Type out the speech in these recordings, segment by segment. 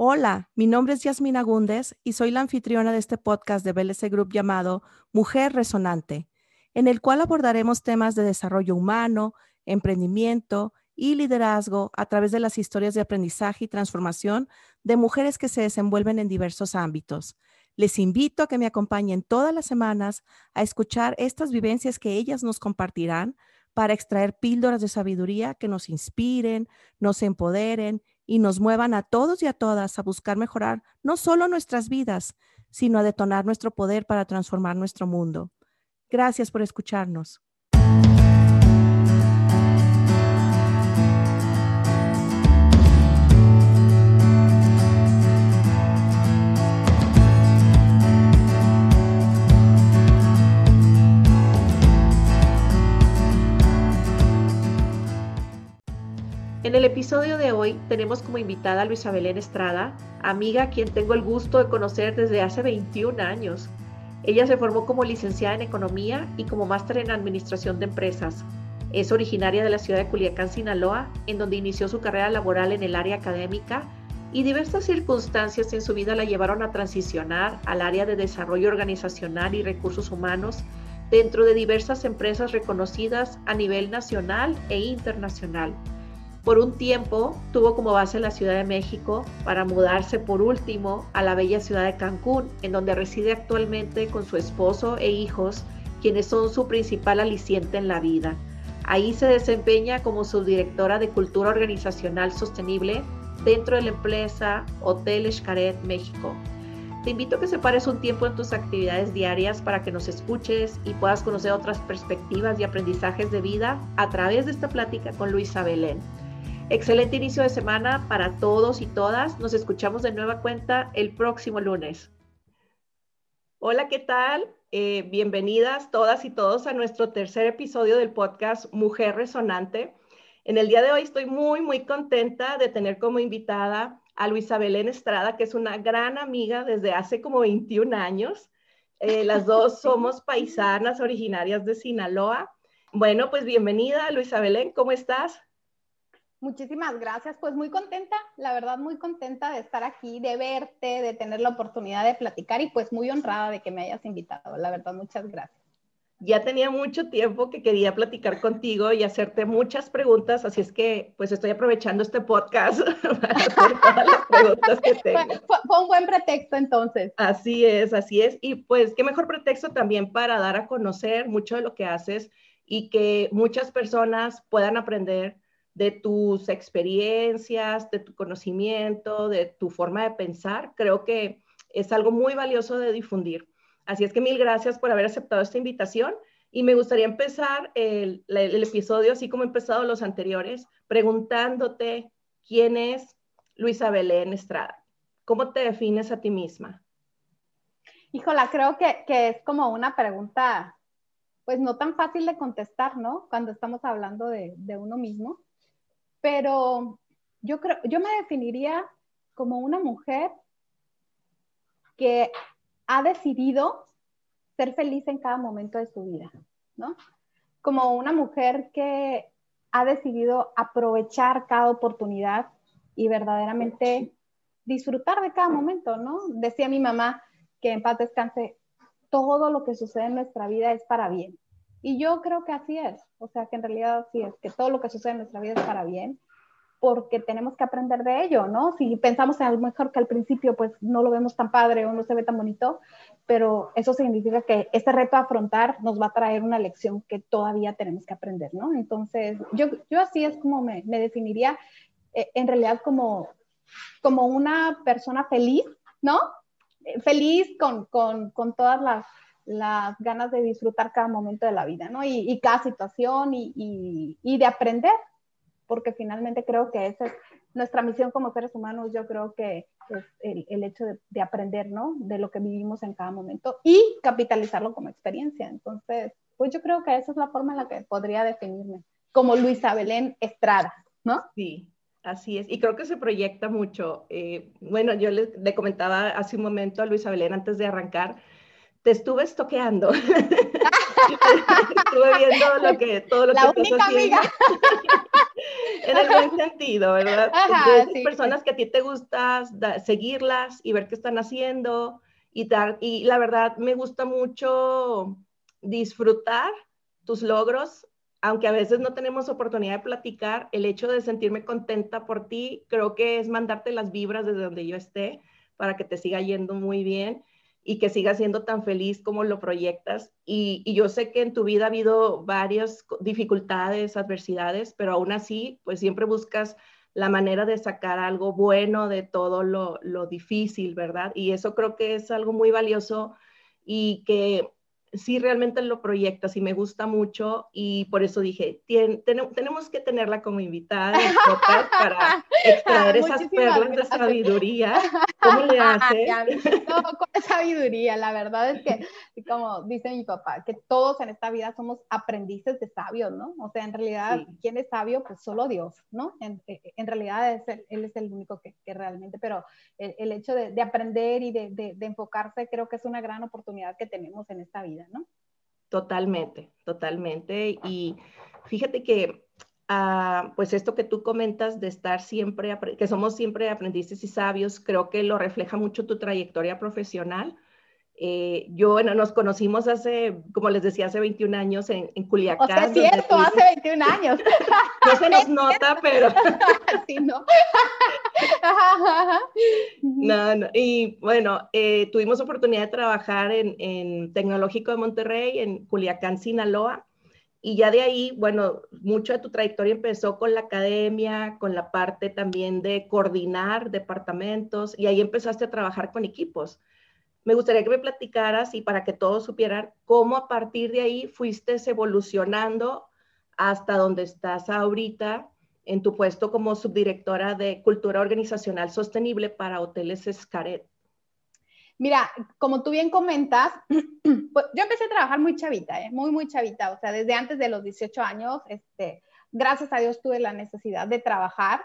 Hola, mi nombre es Yasmina Gúndez y soy la anfitriona de este podcast de BLC Group llamado Mujer Resonante, en el cual abordaremos temas de desarrollo humano, emprendimiento y liderazgo a través de las historias de aprendizaje y transformación de mujeres que se desenvuelven en diversos ámbitos. Les invito a que me acompañen todas las semanas a escuchar estas vivencias que ellas nos compartirán para extraer píldoras de sabiduría que nos inspiren, nos empoderen y nos muevan a todos y a todas a buscar mejorar no solo nuestras vidas, sino a detonar nuestro poder para transformar nuestro mundo. Gracias por escucharnos. En el episodio de hoy tenemos como invitada a Luisa Belén Estrada, amiga quien tengo el gusto de conocer desde hace 21 años. Ella se formó como licenciada en Economía y como máster en Administración de Empresas. Es originaria de la ciudad de Culiacán, Sinaloa, en donde inició su carrera laboral en el área académica y diversas circunstancias en su vida la llevaron a transicionar al área de desarrollo organizacional y recursos humanos dentro de diversas empresas reconocidas a nivel nacional e internacional. Por un tiempo tuvo como base la Ciudad de México para mudarse por último a la bella ciudad de Cancún, en donde reside actualmente con su esposo e hijos, quienes son su principal aliciente en la vida. Ahí se desempeña como subdirectora de Cultura Organizacional Sostenible dentro de la empresa Hotel Xcaret México. Te invito a que separes un tiempo en tus actividades diarias para que nos escuches y puedas conocer otras perspectivas y aprendizajes de vida a través de esta plática con Luisa Belén. Excelente inicio de semana para todos y todas. Nos escuchamos de nueva cuenta el próximo lunes. Hola, ¿qué tal? Eh, bienvenidas todas y todos a nuestro tercer episodio del podcast Mujer Resonante. En el día de hoy estoy muy, muy contenta de tener como invitada a Luisa Belén Estrada, que es una gran amiga desde hace como 21 años. Eh, las dos somos paisanas originarias de Sinaloa. Bueno, pues bienvenida, Luisa Belén, ¿cómo estás? Muchísimas gracias, pues muy contenta, la verdad muy contenta de estar aquí, de verte, de tener la oportunidad de platicar y pues muy honrada de que me hayas invitado, la verdad muchas gracias. Ya tenía mucho tiempo que quería platicar contigo y hacerte muchas preguntas, así es que pues estoy aprovechando este podcast para hacer todas las preguntas que tengo. Fue, un buen pretexto entonces. Así es, así es. Y pues qué mejor pretexto también para dar a conocer mucho de lo que haces y que muchas personas puedan aprender de tus experiencias, de tu conocimiento, de tu forma de pensar. Creo que es algo muy valioso de difundir. Así es que mil gracias por haber aceptado esta invitación y me gustaría empezar el, episodio, así como he empezado los anteriores, preguntándote quién es Luisa Belén Estrada. ¿Cómo te defines a ti misma? Híjola, creo que, que, es como una pregunta, pues no tan fácil de contestar, ¿no? Cuando estamos hablando de, de uno mismo pero yo creo, yo me definiría como una mujer que ha decidido ser feliz en cada momento de su vida, ¿no? Como una mujer que ha decidido aprovechar cada oportunidad y verdaderamente disfrutar de cada momento, ¿no? Decía mi mamá que en paz descanse, todo lo que sucede en nuestra vida es para bien. Y yo creo que así es, o sea, que en realidad así es, que todo lo que sucede en nuestra vida es para bien, porque tenemos que aprender de ello, ¿no? Si pensamos a lo mejor que al principio pues no lo vemos tan padre o no se ve tan bonito, pero eso significa que este reto a afrontar nos va a traer una lección que todavía tenemos que aprender, ¿no? Entonces, yo, yo así es como me, me definiría eh, en realidad como, como una persona feliz, ¿no? Eh, feliz con, con, con todas las las ganas de disfrutar cada momento de la vida, ¿no? Y, y cada situación y, de aprender, porque finalmente creo que esa es nuestra misión como seres humanos, yo creo que es el, el hecho de, de, aprender, ¿no? De lo que vivimos en cada momento y capitalizarlo como experiencia. Entonces, pues yo creo que esa es la forma en la que podría definirme, como Luisa Belén Estrada, ¿no? Sí, Así es, y creo que se proyecta mucho. Eh, bueno, yo le, le, comentaba hace un momento a Luisa Belén antes de arrancar te estuve estoqueando. estuve viendo lo que, todo lo La que única amiga. En el buen sentido, ¿verdad? Ajá, personas que a ti te gusta seguirlas y ver qué están haciendo y, dar, y la verdad me gusta mucho disfrutar tus logros, aunque a veces no tenemos oportunidad de platicar, el hecho de sentirme contenta por ti, creo que es mandarte las vibras desde donde yo esté para que te siga yendo muy bien y que sigas siendo tan feliz como lo proyectas. Y, y, yo sé que en tu vida ha habido varias dificultades, adversidades, pero aún así, pues siempre buscas la manera de sacar algo bueno de todo lo, lo difícil, ¿verdad? Y eso creo que es algo muy valioso y que sí realmente lo proyectas y me gusta mucho y por eso dije, tenemos que tenerla como invitada para extraer esas perlas de sabiduría. ¿Cómo le hace? No, con sabiduría, la verdad es que, como dice mi papá, que todos en esta vida somos aprendices de sabios, ¿no? O sea, en realidad, ¿quién es sabio? Pues solo Dios, ¿no? En, en realidad es Él es el único que, que realmente, pero el, el hecho de, de, aprender y de, de enfocarse creo que es una gran oportunidad que tenemos en esta vida. Totalmente, totalmente. Y fíjate que, ah, pues esto que tú comentas de estar siempre, que somos siempre aprendices y sabios, creo que lo refleja mucho tu trayectoria profesional. Eh, yo, bueno, nos conocimos hace, como les decía, hace 21 años en, en Culiacán. O sea, es cierto, hace 21 años. No se nos nota, pero... sí, ¿no? no, no. Y bueno, eh, tuvimos oportunidad de trabajar en, en Tecnológico de Monterrey, en Culiacán, Sinaloa. Y ya de ahí, bueno, mucho de tu trayectoria empezó con la academia, con la parte también de coordinar departamentos, y ahí empezaste a trabajar con equipos me gustaría que me platicaras y para que todos supieran cómo a partir de ahí fuiste evolucionando hasta donde estás ahorita en tu puesto como subdirectora de Cultura Organizacional Sostenible para Hoteles Escaret. Mira, como tú bien comentas, pues yo empecé a trabajar muy chavita, ¿eh? muy, muy chavita, o sea, desde antes de los 18 años, este, gracias a Dios tuve la necesidad de trabajar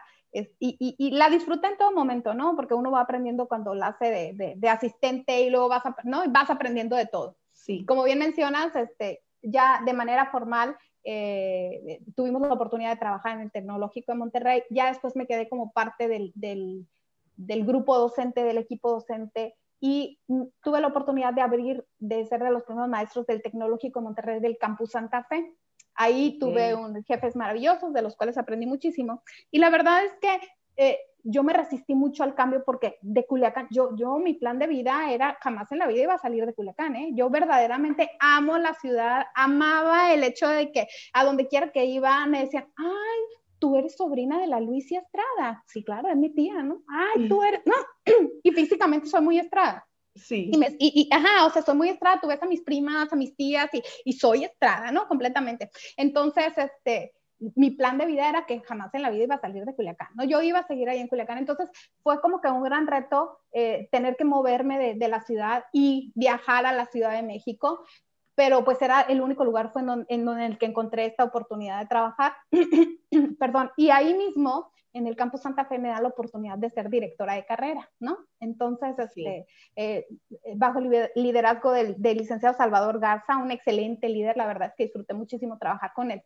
y, la disfruta en todo momento, ¿no? Porque uno va aprendiendo cuando la hace de, asistente y luego vas, ¿no? vas aprendiendo de todo. Sí. Como bien mencionas, este, ya de manera formal eh, tuvimos la oportunidad de trabajar en el Tecnológico de Monterrey. Ya después me quedé como parte del, del, del grupo docente, del equipo docente y tuve la oportunidad de abrir, de ser de los primeros maestros del Tecnológico de Monterrey del Campus Santa Fe. Ahí tuve un, jefes maravillosos de los cuales aprendí muchísimo. Y la verdad es que eh, yo me resistí mucho al cambio porque de Culiacán, yo, yo, mi plan de vida era, jamás en la vida iba a salir de Culiacán, ¿eh? Yo verdaderamente amo la ciudad, amaba el hecho de que a donde quiera que iba me decían, ay, tú eres sobrina de la Luisa Estrada. Sí, claro, es mi tía, ¿no? Ay, tú eres, no, y físicamente soy muy Estrada. Sí. Y, ajá, o sea, soy muy estrada, tú ves a mis primas, a mis tías y, y, soy estrada, ¿no? Completamente. Entonces, este, mi plan de vida era que jamás en la vida iba a salir de Culiacán, ¿no? Yo iba a seguir ahí en Culiacán. Entonces, fue como que un gran reto eh, tener que moverme de, de, la ciudad y viajar a la Ciudad de México. Pero pues era el único lugar fue en, en, en el que encontré esta oportunidad de trabajar. Perdón. Y ahí mismo en el campus Santa Fe me da la oportunidad de ser directora de carrera, ¿no? Entonces, este, eh, bajo el liderazgo del, licenciado Salvador Garza, un excelente líder, la verdad es que disfruté muchísimo trabajar con él.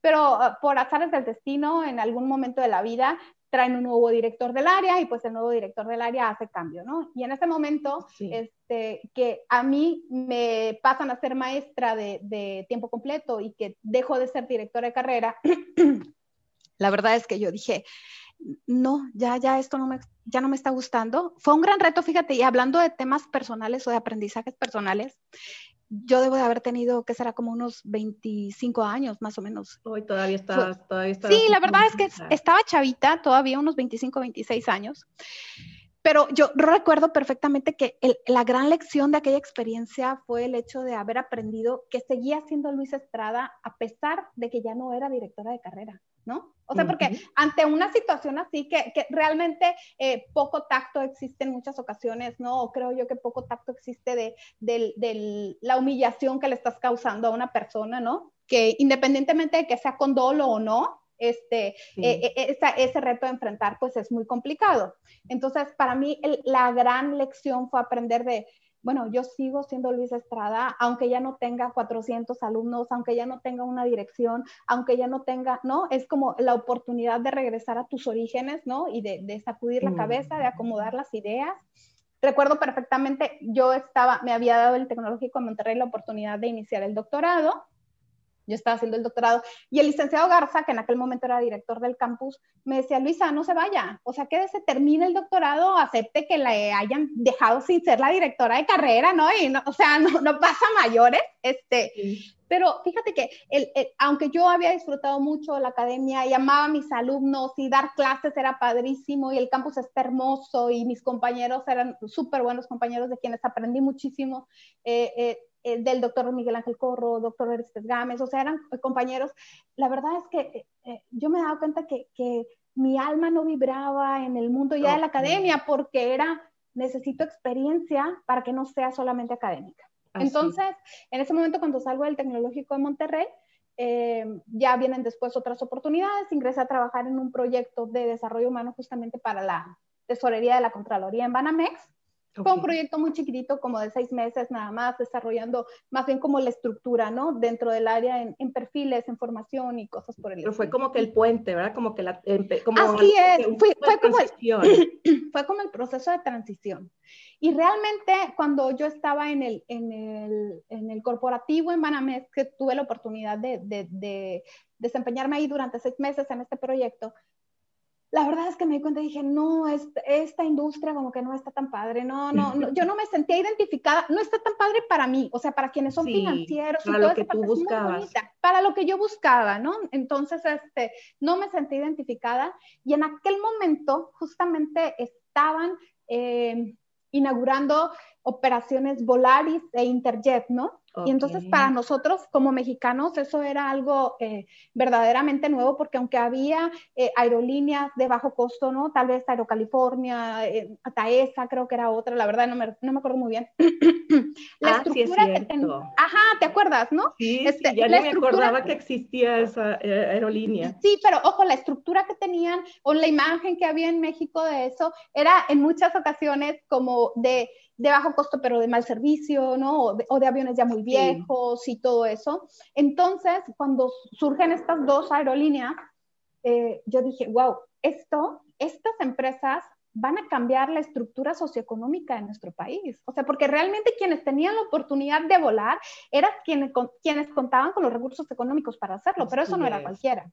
Pero ah, por azares del destino, en algún momento de la vida, traen un nuevo director del área y pues el nuevo director del área hace cambio, ¿no? Y en ese momento, este, que a mí me pasan a ser maestra de, de tiempo completo y que dejo de ser directora de carrera, la verdad es que yo dije, no, ya, ya esto no me, ya no me está gustando. Fue un gran reto, fíjate, y hablando de temas personales o de aprendizajes personales, yo debo de haber tenido, que será como unos 25 años más o menos. Hoy todavía estás, todavía Sí, la verdad es que estaba chavita, todavía unos 25, 26 años. Pero yo recuerdo perfectamente que la gran lección de aquella experiencia fue el hecho de haber aprendido que seguía siendo Luis Estrada a pesar de que ya no era directora de carrera. ¿No? O sea, porque ante una situación así que, que realmente eh, poco tacto existe en muchas ocasiones, ¿no? O creo yo que poco tacto existe de, de, la humillación que le estás causando a una persona, ¿no? Que independientemente de que sea con dolo o no, este, eh, eh, ese reto de enfrentar, pues es muy complicado. Entonces, para mí, la gran lección fue aprender de, bueno, yo sigo siendo Luisa Estrada, aunque ya no tenga 400 alumnos, aunque ya no tenga una dirección, aunque ya no tenga, ¿no? Es como la oportunidad de regresar a tus orígenes, ¿no? Y de, sacudir la cabeza, de acomodar las ideas. Recuerdo perfectamente, yo estaba, me había dado el Tecnológico de Monterrey la oportunidad de iniciar el doctorado yo estaba haciendo el doctorado, y el licenciado Garza, que en aquel momento era director del campus, me decía, Luisa, no se vaya, o sea, que se termine el doctorado, acepte que la hayan dejado sin ser la directora de carrera, ¿no? Y no, o sea, no, no pasa mayores, este, pero fíjate que el, aunque yo había disfrutado mucho la academia y amaba a mis alumnos y dar clases era padrísimo y el campus está hermoso y mis compañeros eran súper buenos compañeros de quienes aprendí muchísimo, eh, eh, eh, del doctor Miguel Ángel Corro, doctor Eristes Gámez, o sea, eran compañeros. La verdad es que eh, eh, yo me he dado cuenta que, que, mi alma no vibraba en el mundo ya de la academia porque era, necesito experiencia para que no sea solamente académica. Entonces, en ese momento cuando salgo del Tecnológico de Monterrey, ya vienen después otras oportunidades, ingresé a trabajar en un proyecto de desarrollo humano justamente para la tesorería de la Contraloría en Banamex, fue un proyecto muy chiquitito, como de seis meses nada más, desarrollando más bien como la estructura, ¿no? Dentro del área en, perfiles, en formación y cosas por el Pero fue como que el puente, ¿verdad? Como que la... Como Así es, fue, fue, como el, fue como el proceso de transición. Y realmente cuando yo estaba en el, en el, en el corporativo en Banamex, que tuve la oportunidad de, de, de desempeñarme ahí durante seis meses en este proyecto, la verdad es que me di cuenta y dije, no, esta industria como que no está tan padre, no, no, yo no me sentía identificada, no está tan padre para mí, o sea, para quienes son financieros para lo que tú buscabas. para lo que yo buscaba, ¿no? Entonces, este, no me sentí identificada y en aquel momento justamente estaban eh, inaugurando operaciones Volaris e Interjet, ¿no? Y entonces para nosotros como mexicanos eso era algo eh, verdaderamente nuevo porque aunque había eh, aerolíneas de bajo costo, ¿no? Tal vez Aerocalifornia, eh, Taesa creo que era otra, la verdad no me, no me acuerdo muy bien. la ah, estructura que Ajá, ¿te acuerdas, no? Sí, este, ya me acordaba que existía esa aerolínea. Sí, pero ojo, la estructura que tenían o la imagen que había en México de eso era en muchas ocasiones como de de bajo costo, pero de mal servicio, ¿no? O de, aviones ya muy viejos y todo eso. Entonces, cuando surgen estas dos aerolíneas, eh, yo dije, wow, esto, estas empresas van a cambiar la estructura socioeconómica de nuestro país. O sea, porque realmente quienes tenían la oportunidad de volar eran quienes, quienes contaban con los recursos económicos para hacerlo, pero eso no era cualquiera.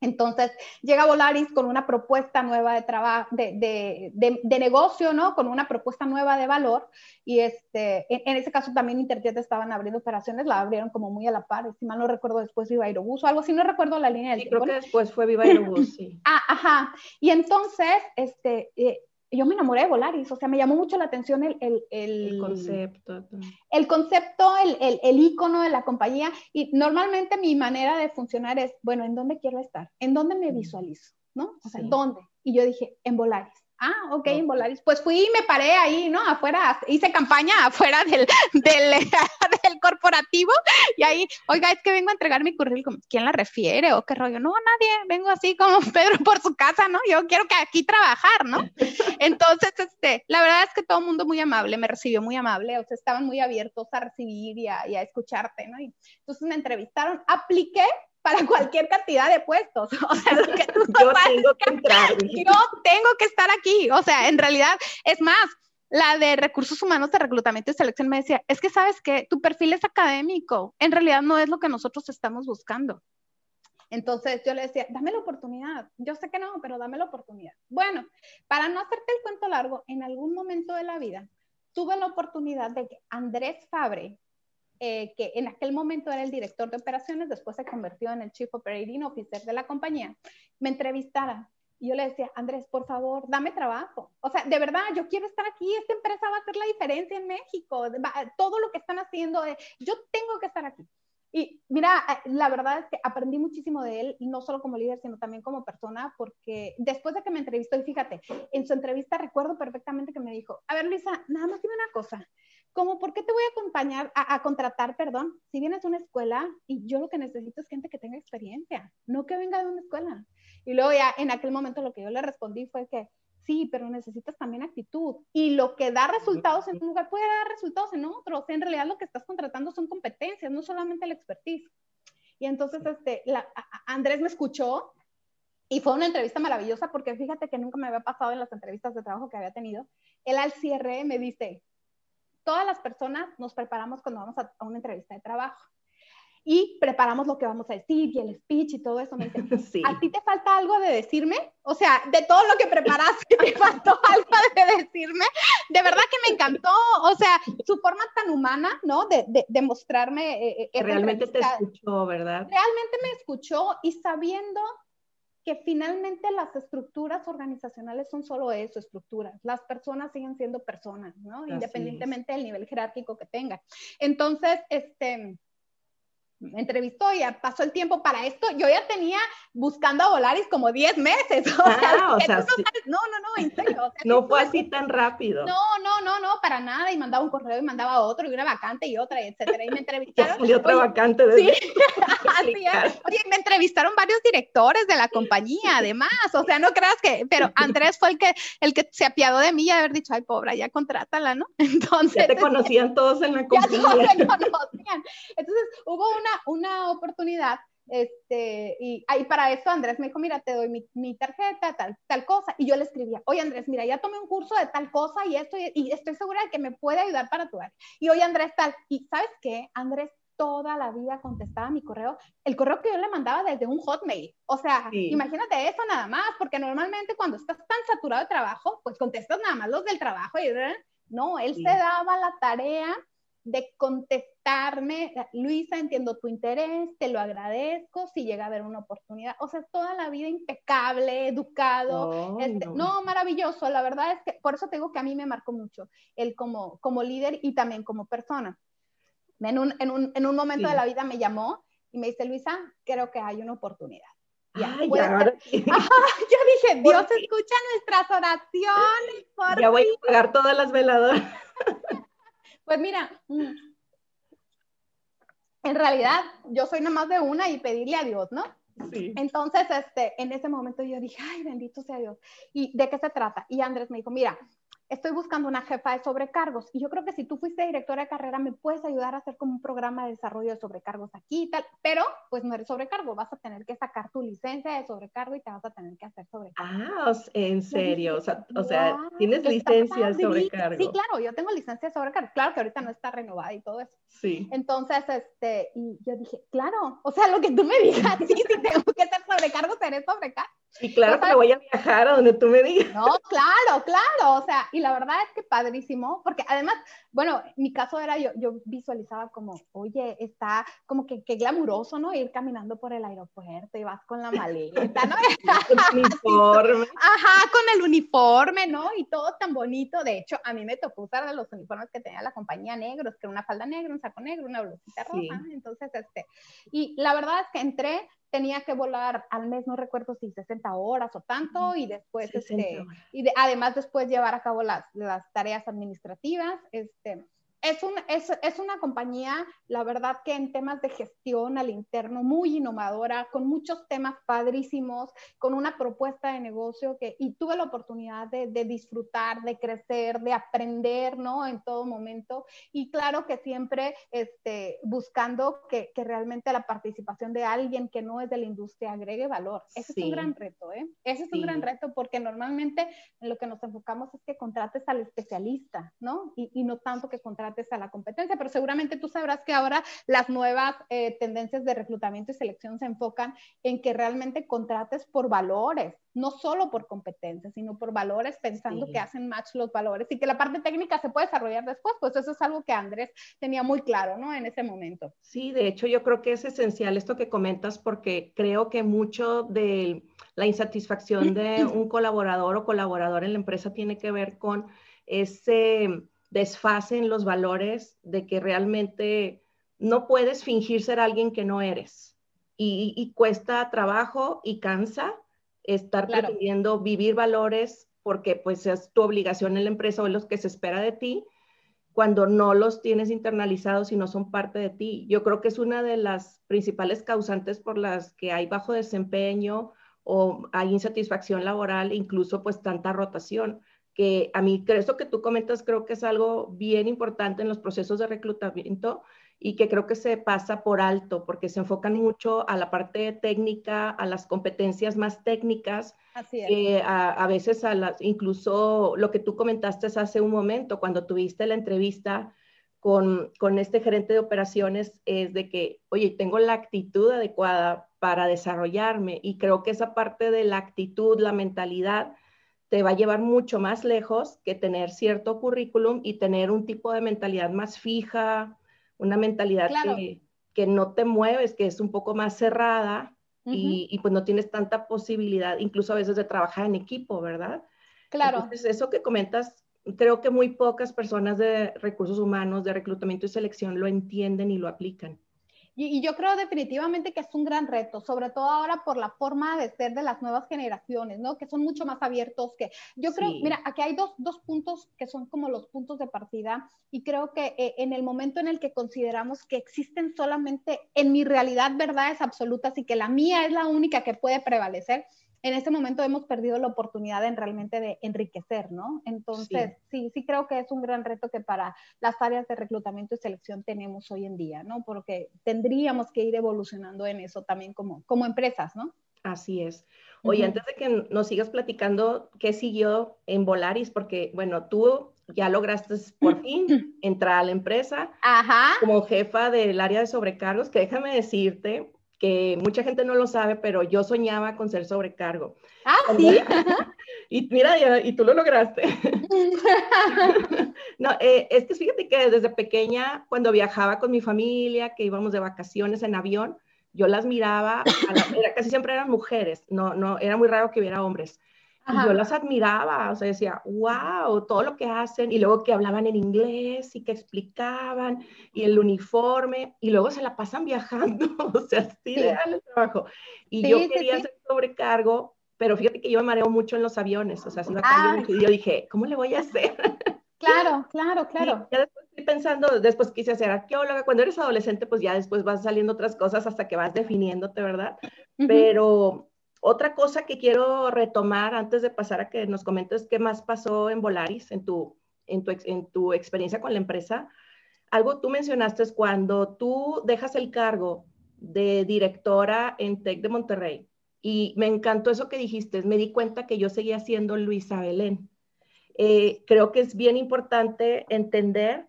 Entonces llega Volaris con una propuesta nueva de trabajo, de, de, negocio, ¿no? Con una propuesta nueva de valor. Y este, en, ese caso también Interjet estaban abriendo operaciones, la abrieron como muy a la par. Si mal no recuerdo, después Viva Aerobús o algo así, no recuerdo la línea del sí, creo que después fue Viva Aerobús, sí. ah, ajá. Y entonces, este, eh, yo me enamoré de Volaris, o sea, me llamó mucho la atención el, el, el, concepto. El concepto, el, el, icono de la compañía. Y normalmente mi manera de funcionar es, bueno, ¿en dónde quiero estar? ¿En dónde me visualizo? ¿No? O sea, ¿dónde? Y yo dije, en Volaris. Ah, ok, en Volaris. Pues fui y me paré ahí, ¿no? Afuera, hice campaña afuera del, del, del, corporativo y ahí, oiga, es que vengo a entregar mi currículum. ¿Quién la refiere o qué rollo? No, nadie, vengo así como Pedro por su casa, ¿no? Yo quiero que aquí trabajar, ¿no? Entonces, este, la verdad es que todo el mundo muy amable, me recibió muy amable, o sea, estaban muy abiertos a recibir y a, y a escucharte, ¿no? Y entonces me entrevistaron, apliqué para cualquier cantidad de puestos. O sea, que yo tengo que entrar. Yo tengo que estar aquí. O sea, en realidad, es más, la de recursos humanos de reclutamiento y selección me decía, es que sabes que tu perfil es académico, en realidad no es lo que nosotros estamos buscando. Entonces yo le decía, dame la oportunidad. Yo sé que no, pero dame la oportunidad. Bueno, para no hacerte el cuento largo, en algún momento de la vida tuve la oportunidad de que Andrés Fabre, eh, que en aquel momento era el director de operaciones, después se convirtió en el Chief Operating Officer de la compañía, me entrevistara. Y yo le decía, Andrés, por favor, dame trabajo. O sea, de verdad, yo quiero estar aquí, esta empresa va a hacer la diferencia en México, todo lo que están haciendo, eh, yo tengo que estar aquí. Y mira, eh, la verdad es que aprendí muchísimo de él, no solo como líder, sino también como persona, porque después de que me entrevistó, y fíjate, en su entrevista recuerdo perfectamente que me dijo, a ver, Luisa, nada más dime una cosa, como, ¿por qué te voy a acompañar, a, contratar, perdón, si vienes a una escuela y yo lo que necesito es gente que tenga experiencia, no que venga de una escuela? Y luego ya en aquel momento lo que yo le respondí fue que Sí, pero necesitas también actitud. Y lo que da resultados en un lugar puede dar resultados en otro. O sea, en realidad lo que estás contratando son competencias, no solamente el expertise. Y entonces, este, Andrés me escuchó y fue una entrevista maravillosa porque fíjate que nunca me había pasado en las entrevistas de trabajo que había tenido. Él al cierre me dice, todas las personas nos preparamos cuando vamos a una entrevista de trabajo y preparamos lo que vamos a decir y el speech y todo eso. Me dice, ¿a ti te falta algo de decirme? O sea, de todo lo que preparaste, ¿te faltó algo de decirme? De verdad que me encantó, o sea, su forma tan humana, ¿no? De, de, mostrarme. Eh, eh realmente te escuchó, ¿verdad? Realmente me escuchó y sabiendo que finalmente las estructuras organizacionales son solo eso, estructuras. Las personas siguen siendo personas, ¿no? Independientemente del nivel jerárquico que tengan. Entonces, este entrevistó y pasó el tiempo para esto. Yo ya tenía buscando a Volaris como 10 meses. O sea, no, no, no, en serio. no fue así tan rápido. No, no, no, no, para nada. Y mandaba un correo y mandaba otro y una vacante y otra, etcétera. Y me entrevistaron. y otra vacante de sí. Oye, me entrevistaron varios directores de la compañía, además. O sea, no creas que, pero Andrés fue el que, el que se apiadó de mí y haber dicho, ay, pobre, ya contrátala, ¿no? Entonces. Ya te conocían todos en la compañía. Ya todos se conocían. Entonces, hubo una una, oportunidad este, y ahí para eso Andrés me dijo, mira, te doy mi, tarjeta, tal, tal cosa. Y yo le escribía, oye Andrés, mira, ya tomé un curso de tal cosa y esto, y, estoy segura de que me puede ayudar para tu área. Y oye Andrés, tal. Y ¿sabes qué? Andrés toda la vida contestaba mi correo, el correo que yo le mandaba desde un hotmail. O sea, imagínate eso nada más, porque normalmente cuando estás tan saturado de trabajo, pues contestas nada más los del trabajo y no, él se daba la tarea de contestarme, Luisa, entiendo tu interés, te lo agradezco, si llega a haber una oportunidad. O sea, toda la vida impecable, educado. Este, no. maravilloso. La verdad es que por eso tengo que a mí me marcó mucho, él como, como líder y también como persona. En un, en un, en un momento de la vida me llamó y me dice, Luisa, creo que hay una oportunidad. Ya, ya yo dije, Dios escucha nuestras oraciones. Por ya voy a pagar todas las veladoras. Pues mira, en realidad yo soy nada más de una y pedirle a Dios, ¿no? Sí. Entonces, este, en ese momento yo dije, ay, bendito sea Dios. ¿Y de qué se trata? Y Andrés me dijo, mira, estoy buscando una jefa de sobrecargos y yo creo que si tú fuiste directora de carrera me puedes ayudar a hacer como un programa de desarrollo de sobrecargos aquí y tal, pero pues no eres sobrecargo, vas a tener que sacar tu licencia de sobrecargo y te vas a tener que hacer sobrecargo. Ah, en serio, o sea, o sea tienes licencia de sobrecargo. Sí, claro, yo tengo licencia de sobrecargo, claro que ahorita no está renovada y todo eso. Sí. Entonces, este, y yo dije, claro, o sea, lo que tú me digas, sí, si tengo que hacer sobrecargo, seré sobrecargo. Y claro que voy a viajar a donde tú me digas. No, claro, claro, o sea, y la verdad es que padrísimo, porque además, bueno, mi caso era, yo, yo visualizaba como, oye, está como que, que glamuroso, ¿no? Ir caminando por el aeropuerto y vas con la maleta, ¿no? el uniforme. Ajá, con el uniforme, ¿no? Y todo tan bonito. De hecho, a mí me tocó usar de los uniformes que tenía la compañía negros, que era una falda negra, un saco negro, una blusita roja. Entonces, este, y la verdad es que entré tenía que volar al mes, no recuerdo si 60 horas o tanto, y después, este, y de, además después llevar a cabo las, las tareas administrativas, este, es, un, es, es, una compañía, la verdad que en temas de gestión al interno, muy innovadora, con muchos temas padrísimos, con una propuesta de negocio que, y tuve la oportunidad de, de, disfrutar, de crecer, de aprender, ¿no? En todo momento. Y claro que siempre este, buscando que, que realmente la participación de alguien que no es de la industria agregue valor. Ese es un gran reto, ¿eh? Ese es un gran reto porque normalmente en lo que nos enfocamos es que contrates al especialista, ¿no? Y, y no tanto que contrates a la competencia, pero seguramente tú sabrás que ahora las nuevas eh, tendencias de reclutamiento y selección se enfocan en que realmente contrates por valores, no solo por competencias, sino por valores, pensando que hacen match los valores y que la parte técnica se puede desarrollar después, pues eso es algo que Andrés tenía muy claro, ¿no? En ese momento. Sí, de hecho yo creo que es esencial esto que comentas porque creo que mucho de la insatisfacción de un colaborador o colaborador en la empresa tiene que ver con ese desfacen los valores de que realmente no puedes fingir ser alguien que no eres. Y, cuesta trabajo y cansa estar pretendiendo vivir valores porque pues es tu obligación en la empresa o es lo que se espera de ti cuando no los tienes internalizados y no son parte de ti. Yo creo que es una de las principales causantes por las que hay bajo desempeño o hay insatisfacción laboral, incluso pues tanta rotación, que a mí, eso que tú comentas, creo que es algo bien importante en los procesos de reclutamiento y que creo que se pasa por alto porque se enfocan mucho a la parte técnica, a las competencias más técnicas, Así es. a, veces a las, incluso lo que tú comentaste hace un momento, cuando tuviste la entrevista con, con este gerente de operaciones, es de que, oye, tengo la actitud adecuada para desarrollarme y creo que esa parte de la actitud, la mentalidad, te va a llevar mucho más lejos que tener cierto currículum y tener un tipo de mentalidad más fija, una mentalidad que, que, no te mueves, que es un poco más cerrada y, y, pues no tienes tanta posibilidad, incluso a veces de trabajar en equipo, ¿verdad? Claro. Entonces, eso que comentas, creo que muy pocas personas de recursos humanos, de reclutamiento y selección lo entienden y lo aplican. Y, yo creo definitivamente que es un gran reto, sobre todo ahora por la forma de ser de las nuevas generaciones, ¿no? Que son mucho más abiertos que... Yo creo, mira, aquí hay dos, dos, puntos que son como los puntos de partida y creo que eh, en el momento en el que consideramos que existen solamente en mi realidad verdades absolutas y que la mía es la única que puede prevalecer, en este momento hemos perdido la oportunidad en realmente de enriquecer, ¿no? Entonces, sí. sí. creo que es un gran reto que para las áreas de reclutamiento y selección tenemos hoy en día, ¿no? Porque tendríamos que ir evolucionando en eso también como, como empresas, ¿no? Así es. Oye, antes de que nos sigas platicando qué siguió en Volaris, porque, bueno, tú ya lograste por fin entrar a la empresa Ajá. como jefa del área de sobrecargos, que déjame decirte que mucha gente no lo sabe, pero yo soñaba con ser sobrecargo. Ah, sí. y mira, y tú lo lograste. no, eh, es que fíjate que desde pequeña, cuando viajaba con mi familia, que íbamos de vacaciones en avión, yo las miraba, casi siempre eran mujeres, no, no, era muy raro que hubiera hombres. Y yo las admiraba, o sea, decía, wow, todo lo que hacen, y luego que hablaban en inglés y que explicaban, y el uniforme, y luego se la pasan viajando, o sea, sí, le dan el trabajo. Y yo quería hacer sobrecargo, pero fíjate que yo me mareo mucho en los aviones, o sea, si va a y yo dije, ¿cómo le voy a hacer? Claro, claro, claro. ya después estoy pensando, después quise ser arqueóloga, cuando eres adolescente, pues ya después vas saliendo otras cosas hasta que vas definiéndote, ¿verdad? Pero otra cosa que quiero retomar antes de pasar a que nos comentes qué más pasó en Volaris, en tu, en tu, en tu experiencia con la empresa, algo tú mencionaste es cuando tú dejas el cargo de directora en TEC de Monterrey, y me encantó eso que dijiste, me di cuenta que yo seguía siendo Luisa Belén. Eh, creo que es bien importante entender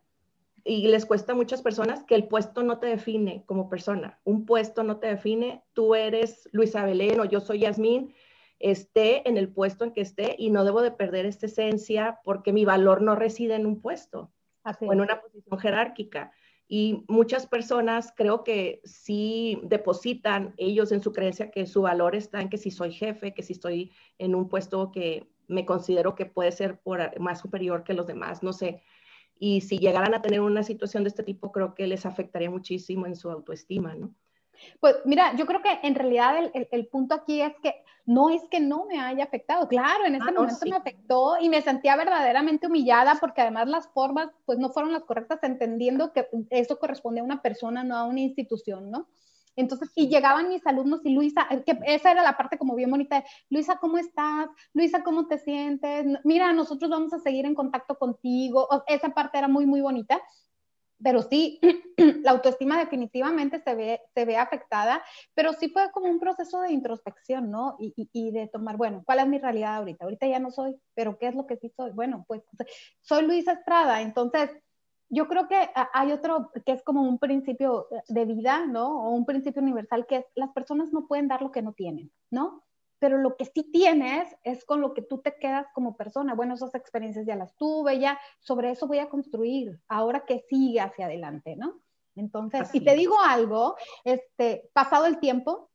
y les cuesta a muchas personas que el puesto no te define como persona. Un puesto no te define. Tú eres Luisa Belén o yo soy Yasmín, esté en el puesto en que esté y no debo de perder esta esencia porque mi valor no reside en un puesto o en una posición jerárquica. Y muchas personas creo que sí depositan ellos en su creencia que su valor está en que si soy jefe, que si estoy en un puesto que me considero que puede ser por, más superior que los demás, no sé y si llegaran a tener una situación de este tipo, creo que les afectaría muchísimo en su autoestima, ¿no? Pues mira, yo creo que en realidad el, punto aquí es que no es que no me haya afectado, claro, en este ah, momento me afectó y me sentía verdaderamente humillada porque además las formas pues no fueron las correctas, entendiendo que eso corresponde a una persona, no a una institución, ¿no? Entonces, y llegaban mis alumnos y Luisa, que esa era la parte como bien bonita, Luisa, ¿cómo estás? Luisa, ¿cómo te sientes? Mira, nosotros vamos a seguir en contacto contigo. esa parte era muy, muy bonita. Pero sí, la autoestima definitivamente se ve, se ve afectada, pero sí fue como un proceso de introspección, ¿no? Y, y, de tomar, bueno, ¿cuál es mi realidad ahorita? Ahorita ya no soy, pero ¿qué es lo que sí soy? Bueno, pues soy Luisa Estrada, entonces yo creo que hay otro que es como un principio de vida, ¿no? O un principio universal que es las personas no pueden dar lo que no tienen, ¿no? Pero lo que sí tienes es con lo que tú te quedas como persona. Bueno, esas experiencias ya las tuve, ya sobre eso voy a construir, ahora que sigue hacia adelante, ¿no? Entonces, si te digo algo, este, pasado el tiempo,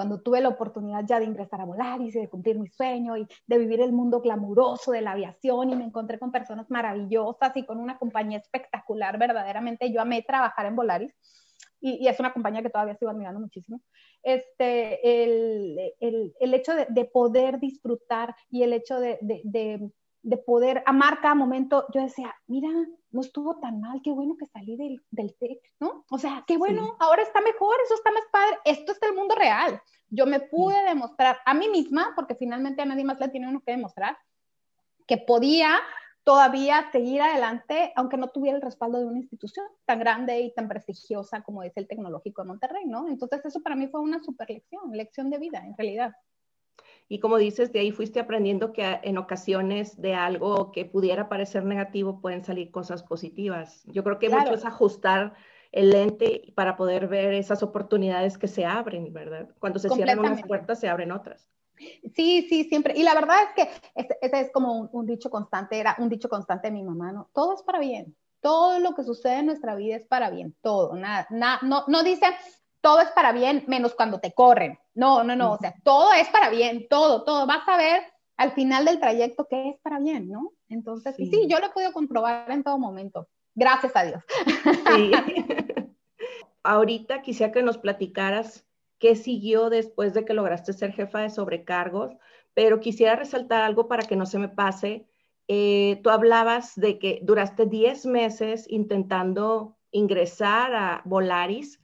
cuando tuve la oportunidad ya de ingresar a Volaris y de cumplir mi sueño y de vivir el mundo glamuroso de la aviación y me encontré con personas maravillosas y con una compañía espectacular, verdaderamente yo amé trabajar en Volaris y, es una compañía que todavía sigo admirando muchísimo. Este, el, el, el hecho de, de, poder disfrutar y el hecho de, de, de, poder amar cada momento, yo decía, mira, no estuvo tan mal, qué bueno que salí del, del TEC, ¿no? O sea, qué bueno, ahora está mejor, eso está más padre, esto es el mundo real. Yo me pude demostrar a mí misma, porque finalmente a nadie más le tiene uno que demostrar, que podía todavía seguir adelante, aunque no tuviera el respaldo de una institución tan grande y tan prestigiosa como es el Tecnológico de Monterrey, ¿no? Entonces eso para mí fue una super lección, lección de vida en realidad. Y como dices, de ahí fuiste aprendiendo que en ocasiones de algo que pudiera parecer negativo pueden salir cosas positivas. Yo creo que mucho es ajustar el lente para poder ver esas oportunidades que se abren, ¿verdad? Cuando se cierran unas puertas, se abren otras. Sí, sí, siempre. Y la verdad es que ese, es como un, dicho constante, era un dicho constante de mi mamá, ¿no? Todo es para bien. Todo lo que sucede en nuestra vida es para bien, todo, nada, no, no dice todo es para bien menos cuando te corren. No, no, no, o sea, todo es para bien, todo, todo. Vas a ver al final del trayecto que es para bien, ¿no? Entonces, sí, sí yo lo he podido comprobar en todo momento. Gracias a Dios. Sí. Ahorita quisiera que nos platicaras qué siguió después de que lograste ser jefa de sobrecargos, pero quisiera resaltar algo para que no se me pase. Eh, tú hablabas de que duraste 10 meses intentando ingresar a Volaris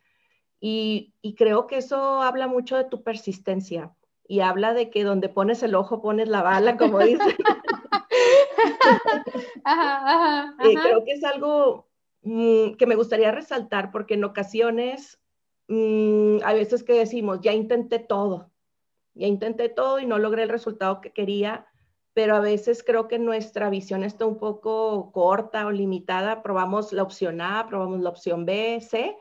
y, creo que eso habla mucho de tu persistencia y habla de que donde pones el ojo pones la bala, como dicen. Eh, creo que es algo mm, que me gustaría resaltar porque en ocasiones Mm, hay veces que decimos, ya intenté todo, ya intenté todo y no logré el resultado que quería, pero a veces creo que nuestra visión está un poco corta o limitada. Probamos la opción A, probamos la opción B, C,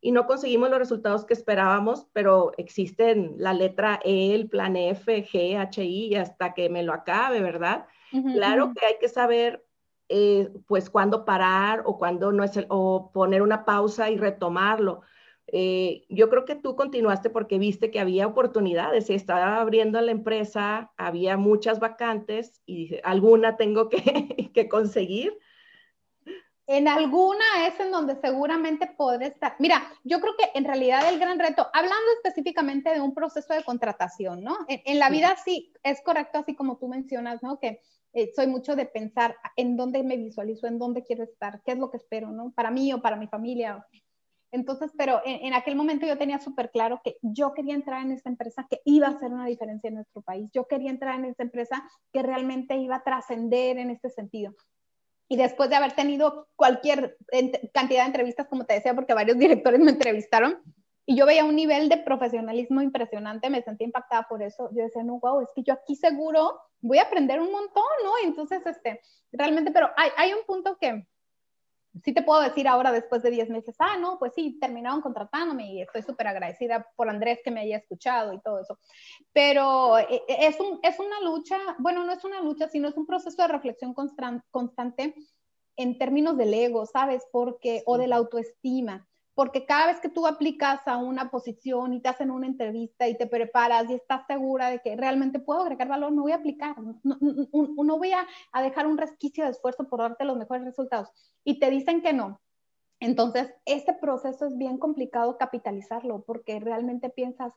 y no conseguimos los resultados que esperábamos, pero existen la letra E, el plan F, G, H, I, hasta que me lo acabe, ¿verdad? claro que hay que saber eh, pues cuándo parar o cuándo no es el, o poner una pausa y retomarlo eh, yo creo que tú continuaste porque viste que había oportunidades, se estaba abriendo la empresa, había muchas vacantes y alguna tengo que, que conseguir. En alguna es en donde seguramente podré estar. Mira, yo creo que en realidad el gran reto, hablando específicamente de un proceso de contratación, ¿no? En, la vida sí es correcto, así como tú mencionas, ¿no? Que eh, soy mucho de pensar en dónde me visualizo, en dónde quiero estar, qué es lo que espero, ¿no? Para mí o para mi familia. Entonces, pero en, aquel momento yo tenía súper claro que yo quería entrar en esta empresa que iba a hacer una diferencia en nuestro país. Yo quería entrar en esta empresa que realmente iba a trascender en este sentido. Y después de haber tenido cualquier cantidad de entrevistas, como te decía, porque varios directores me entrevistaron, y yo veía un nivel de profesionalismo impresionante, me sentí impactada por eso. Yo decía, no, wow, es que yo aquí seguro voy a aprender un montón, ¿no? Entonces, este, realmente, pero hay, hay un punto que, sí te puedo decir ahora después de 10 meses, ah, no, pues sí, terminaron contratándome y estoy súper agradecida por Andrés que me haya escuchado y todo eso. Pero eh, eh, es, un, es una lucha, bueno, no es una lucha, sino es un proceso de reflexión constante en términos del ego, ¿sabes? Porque, o de la autoestima porque cada vez que tú aplicas a una posición y te hacen una entrevista y te preparas y estás segura de que realmente puedo agregar valor, no voy a aplicar, no, no, voy a, a, dejar un resquicio de esfuerzo por darte los mejores resultados. Y te dicen que no. Entonces, este proceso es bien complicado capitalizarlo porque realmente piensas,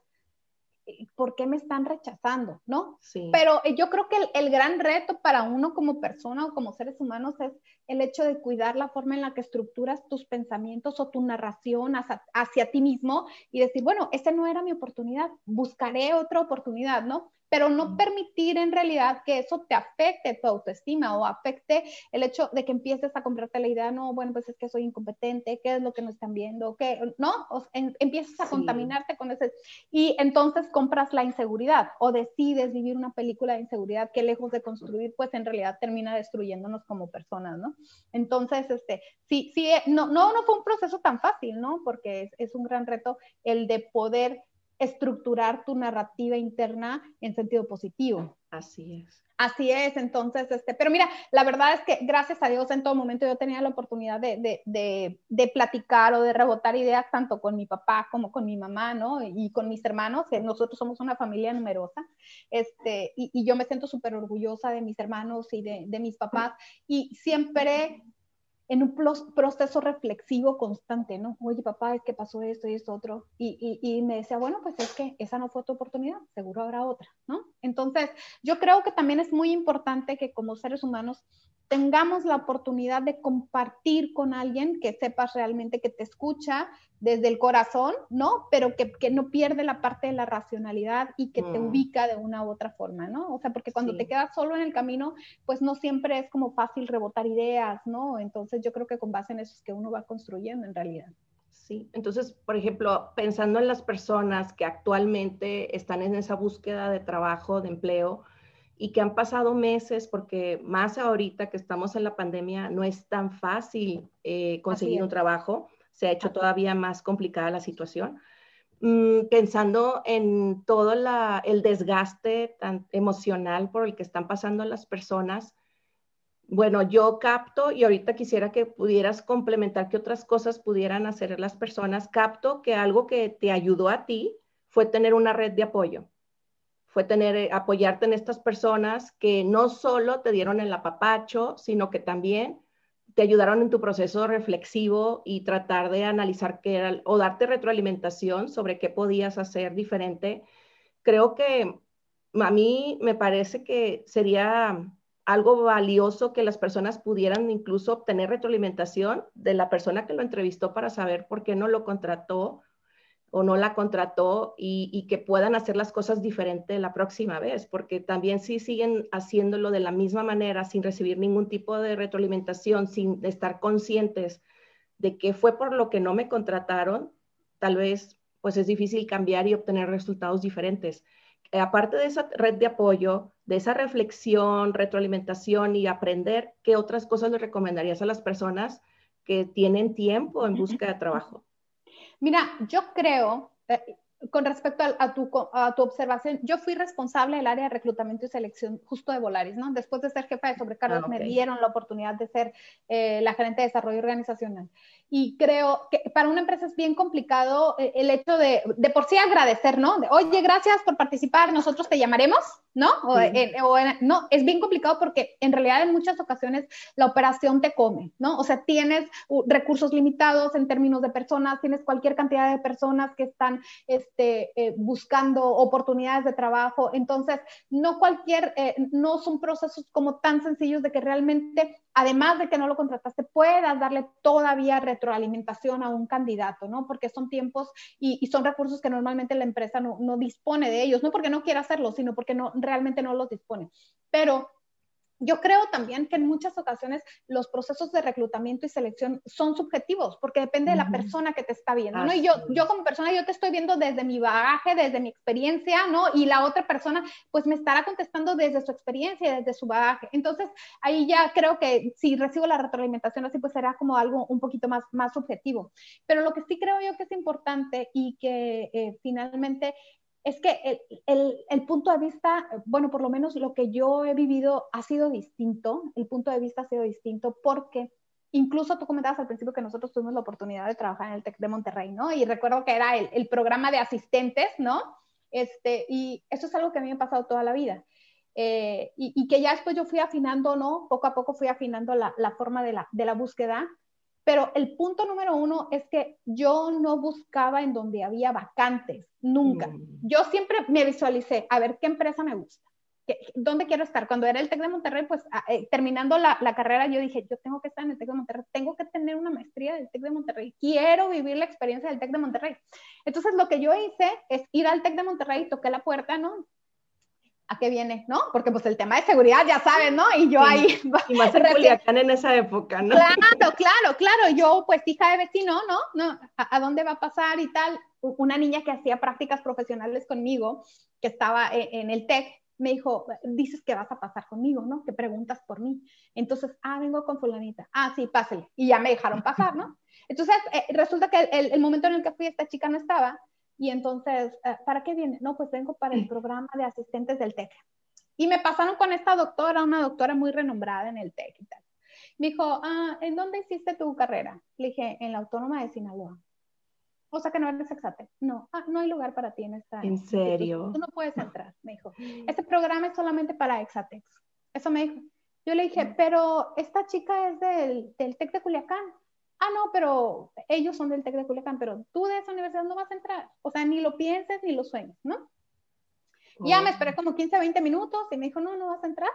¿por qué me están rechazando? ¿No? Sí. Pero eh, yo creo que el, gran reto para uno como persona o como seres humanos es el hecho de cuidar la forma en la que estructuras tus pensamientos o tu narración hacia, ti mismo y decir, bueno, esta no era mi oportunidad, buscaré otra oportunidad, ¿no? Pero no permitir en realidad que eso te afecte tu autoestima o afecte el hecho de que empieces a comprarte la idea, no, bueno, pues es que soy incompetente, ¿qué es lo que no están viendo? ¿Qué? ¿No? O empiezas a contaminarte con ese. Y entonces compras la inseguridad o decides vivir una película de inseguridad que lejos de construir, pues en realidad termina destruyéndonos como personas, ¿no? Entonces, este, sí, sí, no, no, no fue un proceso tan fácil, ¿no? Porque es, es un gran reto el de poder estructurar tu narrativa interna en sentido positivo. Así es. Así es, entonces, este, pero mira, la verdad es que gracias a Dios en todo momento yo tenía la oportunidad de, de, de, de platicar o de rebotar ideas tanto con mi papá como con mi mamá, ¿no? Y con mis hermanos, que nosotros somos una familia numerosa, este, y, y yo me siento súper orgullosa de mis hermanos y de, de mis papás, y siempre en un proceso reflexivo constante, ¿no? Oye, papá, es que pasó esto y esto otro. Y, y, me decía, bueno, pues es que esa no fue tu oportunidad, seguro habrá otra, ¿no? Entonces, yo creo que también es muy importante que como seres humanos tengamos la oportunidad de compartir con alguien que sepas realmente que te escucha desde el corazón, ¿no? Pero que, no pierde la parte de la racionalidad y que te mm. ubica de una u otra forma, ¿no? O sea, porque cuando te quedas solo en el camino, pues no siempre es como fácil rebotar ideas, ¿no? Entonces yo creo que con base en eso es que uno va construyendo en realidad. Sí, entonces, por ejemplo, pensando en las personas que actualmente están en esa búsqueda de trabajo, de empleo, y que han pasado meses, porque más ahorita que estamos en la pandemia, no es tan fácil eh, conseguir un trabajo, se ha hecho todavía más complicada la situación. Mm, pensando en todo el desgaste tan emocional por el que están pasando las personas, bueno, yo capto y ahorita quisiera que pudieras complementar qué otras cosas pudieran hacer las personas. Capto que algo que te ayudó a ti fue tener una red de apoyo, fue tener, eh, apoyarte en estas personas que no solo te dieron el apapacho, sino que también te ayudaron en tu proceso reflexivo y tratar de analizar qué era o darte retroalimentación sobre qué podías hacer diferente. Creo que a mí me parece que sería algo valioso que las personas pudieran incluso obtener retroalimentación de la persona que lo entrevistó para saber por qué no lo contrató o no la contrató y, que puedan hacer las cosas diferente la próxima vez, porque también si siguen haciéndolo de la misma manera, sin recibir ningún tipo de retroalimentación, sin estar conscientes de qué fue por lo que no me contrataron, tal vez pues es difícil cambiar y obtener resultados diferentes. Eh, aparte de esa red de apoyo, de esa reflexión, retroalimentación y aprender, ¿qué otras cosas le recomendarías a las personas que tienen tiempo en busca de trabajo? Mira, yo creo, eh, con respecto a, tu, a, tu, observación, yo fui responsable del área de reclutamiento y selección justo de Volaris, ¿no? Después de ser jefa de sobrecargos, ah, me dieron la oportunidad de ser eh, la gerente de desarrollo organizacional y creo que para una empresa es bien complicado eh, el hecho de, de por sí agradecer, ¿no? De, Oye, gracias por participar, nosotros te llamaremos, ¿no? O, no, es bien complicado porque en realidad en muchas ocasiones la operación te come, ¿no? O sea, tienes recursos limitados en términos de personas, tienes cualquier cantidad de personas que están este, eh, buscando oportunidades de trabajo, entonces no cualquier, eh, no son procesos como tan sencillos de que realmente además de que no lo contrataste, puedas darle todavía retroalimentación a un candidato, ¿no? Porque son tiempos y, son recursos que normalmente la empresa no, no, dispone de ellos, no porque no quiera hacerlo, sino porque no, realmente no los dispone. Pero yo creo también que en muchas ocasiones los procesos de reclutamiento y selección son subjetivos, porque depende de la persona que te está viendo, ¿no? Y yo, yo como persona, yo te estoy viendo desde mi bagaje, desde mi experiencia, ¿no? Y la otra persona, pues me estará contestando desde su experiencia, desde su bagaje. Entonces, ahí ya creo que si recibo la retroalimentación así, pues será como algo un poquito más, más subjetivo. Pero lo que sí creo yo que es importante y que eh, finalmente es que el, punto de vista, bueno, por lo menos lo que yo he vivido ha sido distinto, el punto de vista ha sido distinto porque incluso tú comentabas al principio que nosotros tuvimos la oportunidad de trabajar en el TEC de Monterrey, ¿no? Y recuerdo que era el, programa de asistentes, ¿no? Este, y eso es algo que me ha pasado toda la vida. Eh, y, que ya después yo fui afinando, ¿no? Poco a poco fui afinando la, forma de la, de la búsqueda pero el punto número uno es que yo no buscaba en donde había vacantes, nunca. Mm. Yo siempre me visualicé, a ver qué empresa me gusta, dónde quiero estar. Cuando era el TEC de Monterrey, pues eh, terminando la, la, carrera, yo dije, yo tengo que estar en el TEC de Monterrey, tengo que tener una maestría del TEC de Monterrey, quiero vivir la experiencia del TEC de Monterrey. Entonces, lo que yo hice es ir al TEC de Monterrey, toqué la puerta, ¿no? A qué viene, ¿no? Porque pues el tema de seguridad, ya saben, ¿no? Y yo ahí... Y más en Culiacán en esa época, ¿no? Claro, claro, claro. Yo, pues hija de vecino, ¿no? ¿No? ¿A, dónde va a pasar y tal? Una niña que hacía prácticas profesionales conmigo, que estaba en, en el TEC, me dijo, dices que vas a pasar conmigo, ¿no? Que preguntas por mí. Entonces, ah, vengo con fulanita. Ah, sí, pásale. Y ya me dejaron pasar, ¿no? Entonces, eh, resulta que el, el, momento en el que fui, esta chica no estaba, y entonces, eh, ¿para qué viene? No, pues vengo para el programa de asistentes del TEC. Y me pasaron con esta doctora, una doctora muy renombrada en el TEC y tal. Me dijo, ah, ¿en dónde hiciste tu carrera? Le dije, en la Autónoma de Sinaloa. O sea que no eres exate. No, ah, no hay lugar para ti en esta. ¿En serio? Tú no puedes entrar, me dijo. Este programa es solamente para exatex. Eso me dijo. Yo le dije, pero esta chica es del, del TEC de Culiacán ah, no, pero ellos son del TEC de Culiacán, pero tú de esa universidad no vas a entrar. O sea, ni lo pienses ni lo sueñes, ¿no? Ya me esperé como 15, 20 minutos y me dijo, no, no vas a entrar.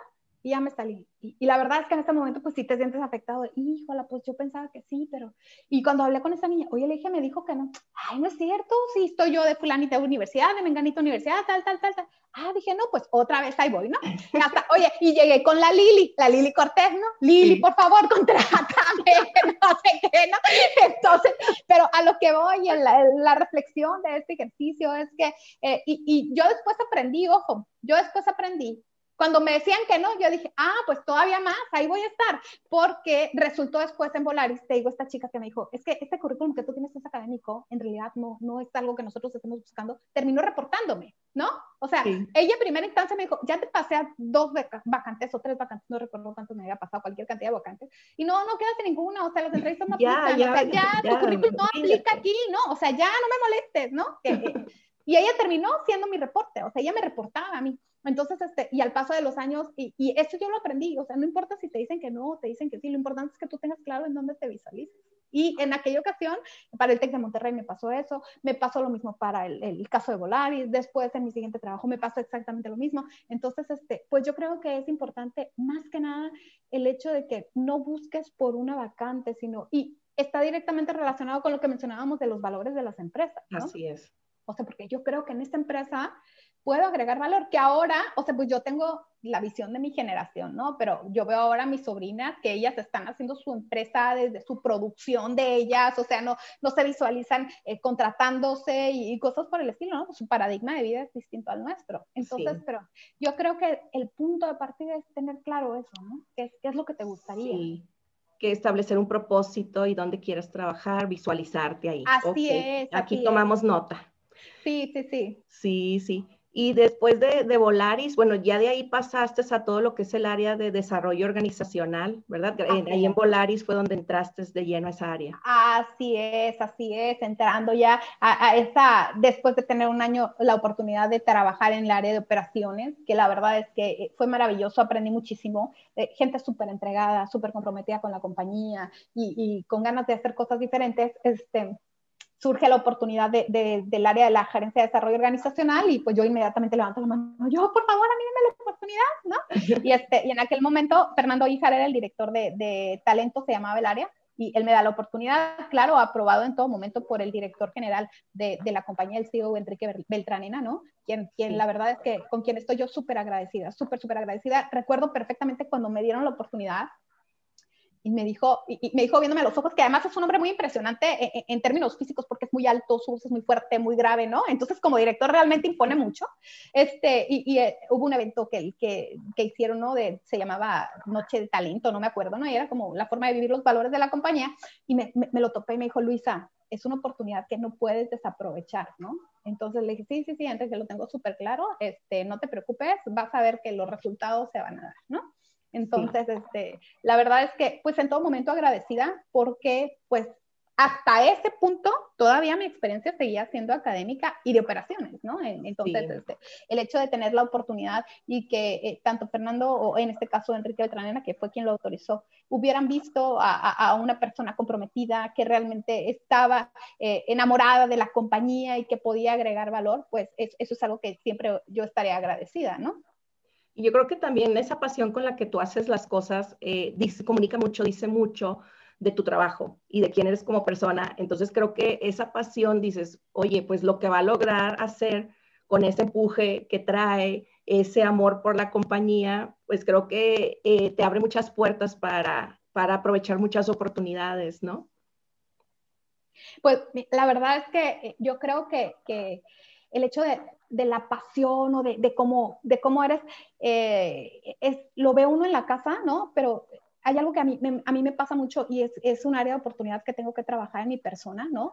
Y ya me salí. Y, la verdad es que en este momento, pues sí te sientes afectado. Híjole, pues yo pensaba que sí, pero. Y cuando hablé con esa niña, oye, le dije, me dijo que no. Ay, no es cierto, sí, estoy yo de Fulanita Universidad, de Menganita Universidad, tal, tal, tal, tal. Ah, dije, no, pues otra vez ahí voy, ¿no? Y hasta, oye, y llegué con la Lili, la Lili Cortés, ¿no? Lili, por favor, contrátame, no sé qué, ¿no? Entonces, pero a lo que voy, en la, la reflexión de este ejercicio es que, eh, y, y yo después aprendí, ojo, yo después aprendí cuando me decían que no, yo dije, ah, pues todavía más, ahí voy a estar, porque resultó después en Volaris, te digo, esta chica que me dijo, es que este currículum que tú tienes es académico, en realidad no, no es algo que nosotros estemos buscando, terminó reportándome, ¿no? O sea, ella en primera instancia me dijo, ya te pasé a dos vacantes o tres vacantes, no recuerdo cuánto me había pasado, cualquier cantidad de vacantes, y no, no quedaste ninguna, o sea, las entrevistas no aplican, ya, o sea, ya, tu currículum no aplica aquí, ¿no? O sea, ya no me molestes, ¿no? y ella terminó siendo mi reporte, o sea, ella me reportaba a mí. Entonces, este, y al paso de los años, y, y eso yo lo aprendí, o sea, no importa si te dicen que no, te dicen que sí, lo importante es que tú tengas claro en dónde te visualizas. Y en aquella ocasión, para el TEC de Monterrey me pasó eso, me pasó lo mismo para el, el, caso de Volaris, después en mi siguiente trabajo me pasó exactamente lo mismo. Entonces, este, pues yo creo que es importante más que nada el hecho de que no busques por una vacante, sino, y está directamente relacionado con lo que mencionábamos de los valores de las empresas. ¿no? Así es. O sea, porque yo creo que en esta empresa puedo agregar valor, que ahora, o sea, pues yo tengo la visión de mi generación, ¿no? Pero yo veo ahora a mis sobrinas que ellas están haciendo su empresa desde su producción de ellas, o sea, no, no se visualizan eh, contratándose y, cosas por el estilo, ¿no? su paradigma de vida es distinto al nuestro. Entonces, pero yo creo que el punto de partida es tener claro eso, ¿no? ¿Qué es, qué es lo que te gustaría? Sí que establecer un propósito y dónde quieres trabajar, visualizarte ahí. Así es. Aquí tomamos nota. Sí, sí, sí. Sí, sí. Y después de, de, Volaris, bueno, ya de ahí pasaste a todo lo que es el área de desarrollo organizacional, ¿verdad? ahí en Volaris fue donde entraste de lleno a esa área. Así es, así es, entrando ya a, a esa, después de tener un año la oportunidad de trabajar en el área de operaciones, que la verdad es que eh, fue maravilloso, aprendí muchísimo, eh, gente súper entregada, súper comprometida con la compañía y, y, con ganas de hacer cosas diferentes, este, surge la oportunidad de, del área de la gerencia de desarrollo organizacional y pues yo inmediatamente levanto la mano, yo, por favor, a mí la oportunidad, ¿no? Y, este, y en aquel momento Fernando Ijar era el director de, de talento, se llamaba el área, y él me da la oportunidad, claro, aprobado en todo momento por el director general de, de la compañía, el CEO Enrique Beltranena, ¿no? Quien, quien la verdad es que con quien estoy yo súper agradecida, súper, súper agradecida. Recuerdo perfectamente cuando me dieron la oportunidad, y me dijo, y, me dijo viéndome a los ojos, que además es un hombre muy impresionante en, términos físicos porque es muy alto, su voz es muy fuerte, muy grave, ¿no? Entonces como director realmente impone mucho. Este, y, eh, hubo un evento que, que, que, hicieron, ¿no? De, se llamaba Noche de Talento, no me acuerdo, ¿no? Y era como la forma de vivir los valores de la compañía. Y me, me, lo topé y me dijo, Luisa, es una oportunidad que no puedes desaprovechar, ¿no? Entonces le dije, sí, sí, sí, antes que lo tengo súper claro, este, no te preocupes, vas a ver que los resultados se van a dar, ¿no? Entonces, este, la verdad es que, pues en todo momento agradecida porque, pues, hasta ese punto todavía mi experiencia seguía siendo académica y de operaciones, ¿no? Entonces, este, el hecho de tener la oportunidad y que eh, tanto Fernando o en este caso Enrique Beltranena, que fue quien lo autorizó, hubieran visto a, una persona comprometida que realmente estaba eh, enamorada de la compañía y que podía agregar valor, pues eso es algo que siempre yo estaré agradecida, ¿no? Y yo creo que también esa pasión con la que tú haces las cosas eh, comunica mucho, dice mucho de tu trabajo y de quién eres como persona. Entonces creo que esa pasión dices, oye, pues lo que va a lograr hacer con ese empuje que trae, ese amor por la compañía, pues creo que eh, te abre muchas puertas para, para aprovechar muchas oportunidades, ¿no? Pues la verdad es que eh, yo creo que el hecho de, de la pasión o de, de, cómo, de cómo eres, eh, es, lo ve uno en la casa, ¿no? Pero hay algo que a mí, me, a mí me pasa mucho y es, es, un área de oportunidad que tengo que trabajar en mi persona, ¿no?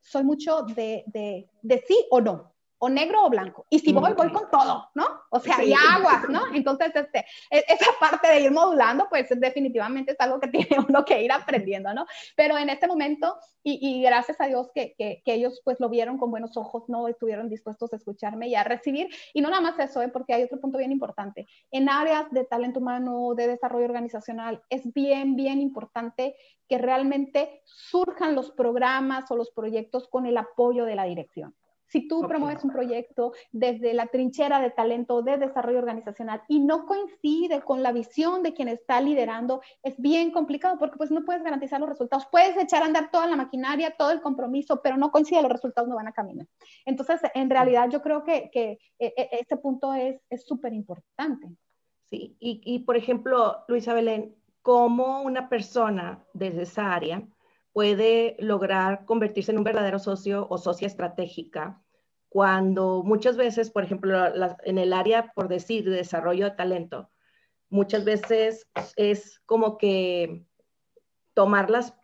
Soy mucho de, de, de sí o no o negro o blanco. Y si voy, voy con todo, ¿no? O sea, y aguas, ¿no? Entonces, este, e, esa parte de ir modulando, pues definitivamente es algo que tiene uno que ir aprendiendo, ¿no? Pero en este momento, y, y gracias a Dios que, que, que, ellos pues lo vieron con buenos ojos, ¿no? Estuvieron dispuestos a escucharme y a recibir. Y no nada más eso, ¿eh? porque hay otro punto bien importante. En áreas de talento humano, de desarrollo organizacional, es bien, bien importante que realmente surjan los programas o los proyectos con el apoyo de la dirección. Si tú promueves un proyecto desde la trinchera de talento, de desarrollo organizacional y no coincide con la visión de quien está liderando, es bien complicado porque pues no puedes garantizar los resultados. Puedes echar a andar toda la maquinaria, todo el compromiso, pero no coincide, los resultados no van a caminar. Entonces, en realidad yo creo que, que e, e, este punto es súper importante. Sí, y, y por ejemplo, Luisa Belén, ¿cómo una persona desde esa área puede lograr convertirse en un verdadero socio o socia estratégica cuando muchas veces, por ejemplo, en el área, por decir, de desarrollo de talento, muchas veces es como que tomar las,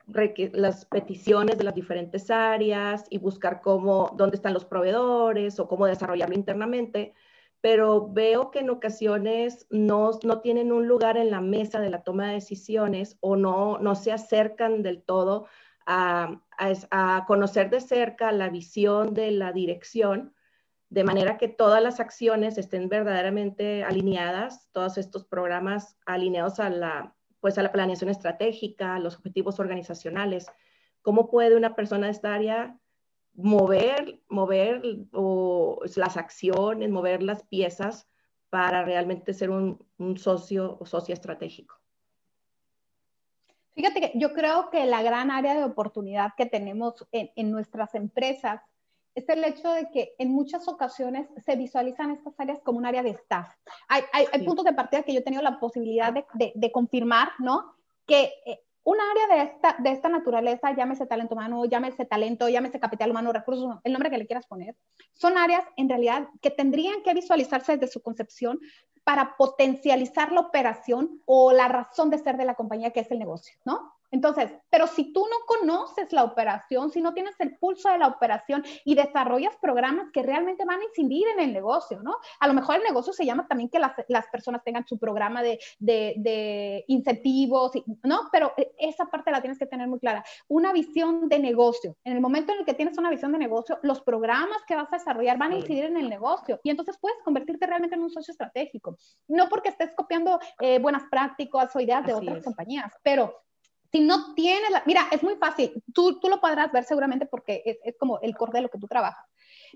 las peticiones de las diferentes áreas y buscar cómo, dónde están los proveedores o cómo desarrollarlo internamente, pero veo que en ocasiones no, no tienen un lugar en la mesa de la toma de decisiones o no, no se acercan del todo a, conocer de cerca la visión de la dirección, de manera que todas las acciones estén verdaderamente alineadas, todos estos programas alineados a la, pues a la planeación estratégica, a los objetivos organizacionales. ¿Cómo puede una persona de esta área mover, mover las acciones, mover las piezas para realmente ser un, un socio o socio estratégico? Fíjate que yo creo que la gran área de oportunidad que tenemos en, nuestras empresas es el hecho de que en muchas ocasiones se visualizan estas áreas como un área de staff. Hay, puntos de partida que yo he tenido la posibilidad de, confirmar, ¿no? Que eh, un área de esta, de esta naturaleza, llámese talento humano, llámese talento, llámese capital humano, recursos, el nombre que le quieras poner, son áreas en realidad que tendrían que visualizarse desde su concepción para potencializar la operación o la razón de ser de la compañía que es el negocio, ¿no? Entonces, pero si tú no conoces la operación, si no tienes el pulso de la operación y desarrollas programas que realmente van a incidir en el negocio, ¿no? A lo mejor el negocio se llama también que las, las personas tengan su programa de, de, de incentivos, ¿no? Pero esa parte la tienes que tener muy clara. Una visión de negocio. En el momento en el que tienes una visión de negocio, los programas que vas a desarrollar van a incidir en el negocio y entonces puedes convertirte realmente en un socio estratégico. No porque estés copiando eh, buenas prácticas o ideas de otras compañías, pero si no tienes, la, mira, es muy fácil, tú, tú lo podrás ver seguramente porque es, como el core de lo que tú trabajas,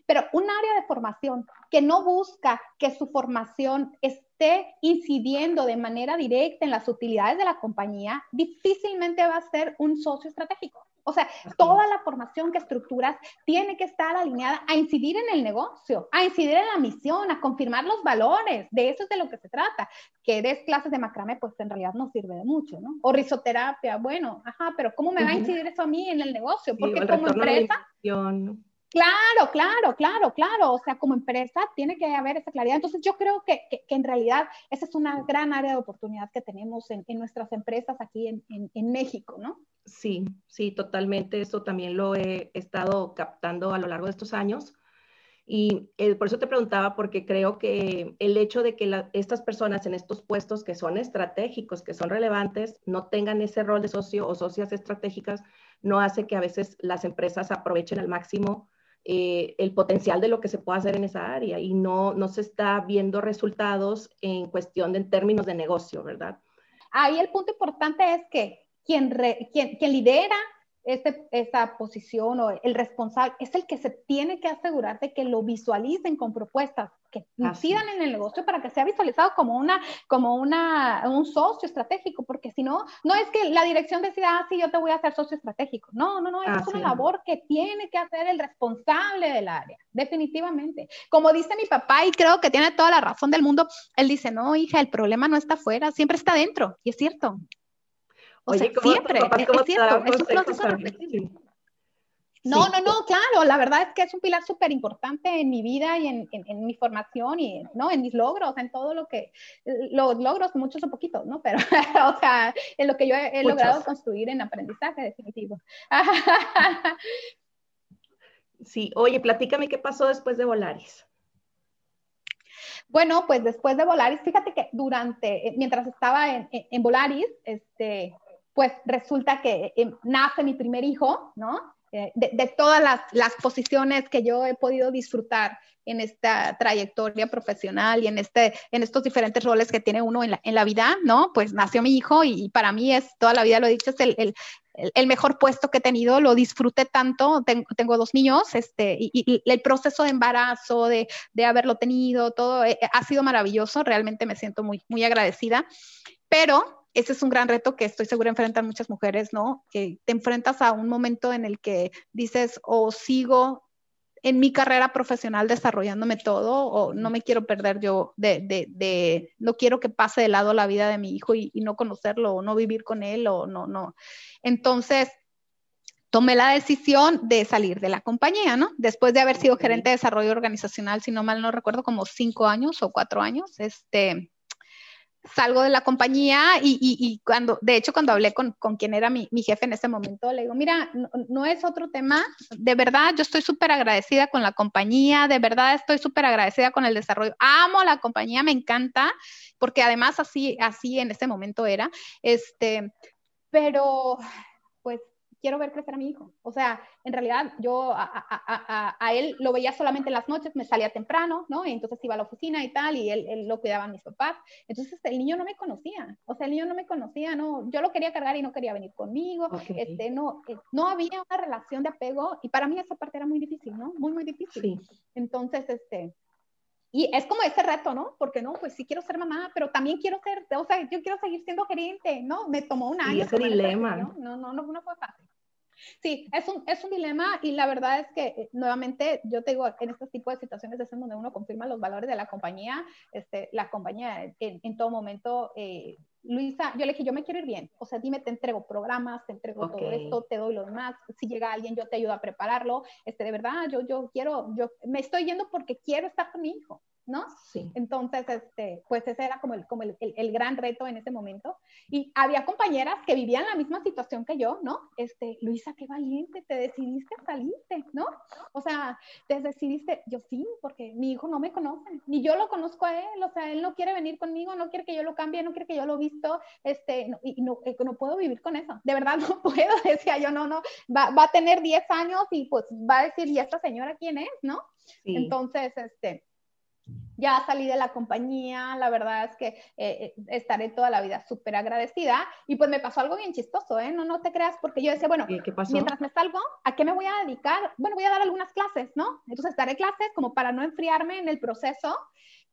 pero un área de formación que no busca que su formación esté incidiendo de manera directa en las utilidades de la compañía, difícilmente va a ser un socio estratégico. O sea, toda la formación que estructuras tiene que estar alineada a incidir en el negocio, a incidir en la misión, a confirmar los valores. De eso es de lo que se trata. Que des clases de macramé, pues en realidad no sirve de mucho, ¿no? O risoterapia, bueno, ajá, pero ¿cómo me va a incidir eso a mí en el negocio? Porque como empresa... Claro, claro, claro, claro. O sea, como empresa tiene que haber esa claridad. Entonces, yo creo que, que, en realidad esa es una gran área de oportunidad que tenemos en, en nuestras empresas aquí en, en, México, ¿no? Sí, sí, totalmente. Eso también lo he estado captando a lo largo de estos años. Y eh, por eso te preguntaba, porque creo que el hecho de que estas personas en estos puestos que son estratégicos, que son relevantes, no tengan ese rol de socio o socias estratégicas, no hace que a veces las empresas aprovechen al máximo eh, el potencial de lo que se puede hacer en esa área y no, no se está viendo resultados en cuestión de en términos de negocio, ¿verdad? Ahí el punto importante es que quien, quien, quien lidera este, esa posición o el responsable es el que se tiene que asegurar de que lo visualicen con propuestas que incidan en el negocio para que sea visualizado como una como una un socio estratégico porque si no no es que la dirección decida ah sí yo te voy a hacer socio estratégico no no no es una labor que tiene que hacer el responsable del área definitivamente. Como dice mi papá y creo que tiene toda la razón del mundo él dice no hija el problema no está afuera siempre está dentro y es cierto Oye, siempre, es, cierto, es un proceso No, no, no, claro, la verdad es que es un pilar súper importante en mi vida y en, en, mi formación y ¿no? en mis logros, en todo lo que, los logros, muchos o poquitos, ¿no? Pero, o sea, en lo que yo he, logrado construir en aprendizaje definitivo. sí, oye, platícame qué pasó después de Volaris. Bueno, pues después de Volaris, fíjate que durante, mientras estaba en, en Volaris, este, pues resulta que eh, nace mi primer hijo, ¿no? eh, de, todas las, posiciones que yo he podido disfrutar en esta trayectoria profesional y en, este, en estos diferentes roles que tiene uno en la, vida, ¿no? Pues nació mi hijo y, para mí es, toda la vida lo he dicho, es el, el, mejor puesto que he tenido, lo disfruté tanto, tengo, dos niños, este, y, y, el proceso de embarazo, de, de haberlo tenido, todo eh, ha sido maravilloso, realmente me siento muy, muy agradecida, pero ese es un gran reto que estoy segura enfrentan muchas mujeres, ¿no? Que te enfrentas a un momento en el que dices, o sigo en mi carrera profesional desarrollándome todo, o no me quiero perder yo de, de, de no quiero que pase de lado la vida de mi hijo y, y, no conocerlo, o no vivir con él, o no, no. Entonces, tomé la decisión de salir de la compañía, ¿no? Después de haber sido gerente de desarrollo organizacional, si no mal no recuerdo, como cinco años o cuatro años, este, salgo de la compañía y, cuando, de hecho, cuando hablé con, quien era mi, jefe en ese momento, le digo, mira, no, es otro tema, de verdad, yo estoy súper agradecida con la compañía, de verdad estoy súper agradecida con el desarrollo, amo la compañía, me encanta, porque además así, así en ese momento era, este, pero quiero ver crecer a mi hijo. O sea, en realidad yo a, a, a, él lo veía solamente en las noches, me salía temprano, ¿no? Y entonces iba a la oficina y tal, y él, él lo cuidaban mis papás. Entonces el niño no me conocía, o sea, el niño no me conocía, no, yo lo quería cargar y no quería venir conmigo, okay. este, no, eh, no había una relación de apego y para mí esa parte era muy difícil, ¿no? Muy, muy difícil. Sí. Entonces, este, y es como ese reto, ¿no? Porque no, pues sí quiero ser mamá, pero también quiero ser, o sea, yo quiero seguir siendo gerente, ¿no? Me tomó un año. Y ese dilema. No, no, no, no fue fácil. Sí, es un, es un dilema y la verdad es que eh, nuevamente yo te digo, en este tipo de situaciones es donde uno confirma los valores de la compañía, este, la compañía en, en todo momento, eh, Luisa, yo le dije, yo me quiero ir bien, o sea, dime, te entrego programas, te entrego okay. todo esto, te doy lo demás, si llega alguien yo te ayudo a prepararlo, este, de verdad, yo, yo quiero, yo me estoy yendo porque quiero estar con mi hijo, ¿no? Sí. Entonces, este, pues ese era como, el, como el, el, el, gran reto en ese momento. Y había compañeras que vivían la misma situación que yo, ¿no? Este, Luisa, qué valiente, te decidiste a salirte, ¿no? O sea, te decidiste, yo sí, porque mi hijo no me conoce, ni yo lo conozco a él, o sea, él no quiere venir conmigo, no quiere que yo lo cambie, no quiere que yo lo visto, este, no, y no, eh, no puedo vivir con eso, de verdad no puedo, decía yo, no, no, va, va a tener 10 años y pues va a decir, ¿y esta señora quién es, no? Sí. Entonces, este, ya salí de la compañía, la verdad es que eh, eh estaré toda la vida súper agradecida. Y pues me pasó algo bien chistoso, ¿eh? No, no te creas, porque yo decía, bueno, mientras me salgo, ¿a qué me voy a dedicar? Bueno, voy a dar algunas clases, ¿no? Entonces daré clases como para no enfriarme en el proceso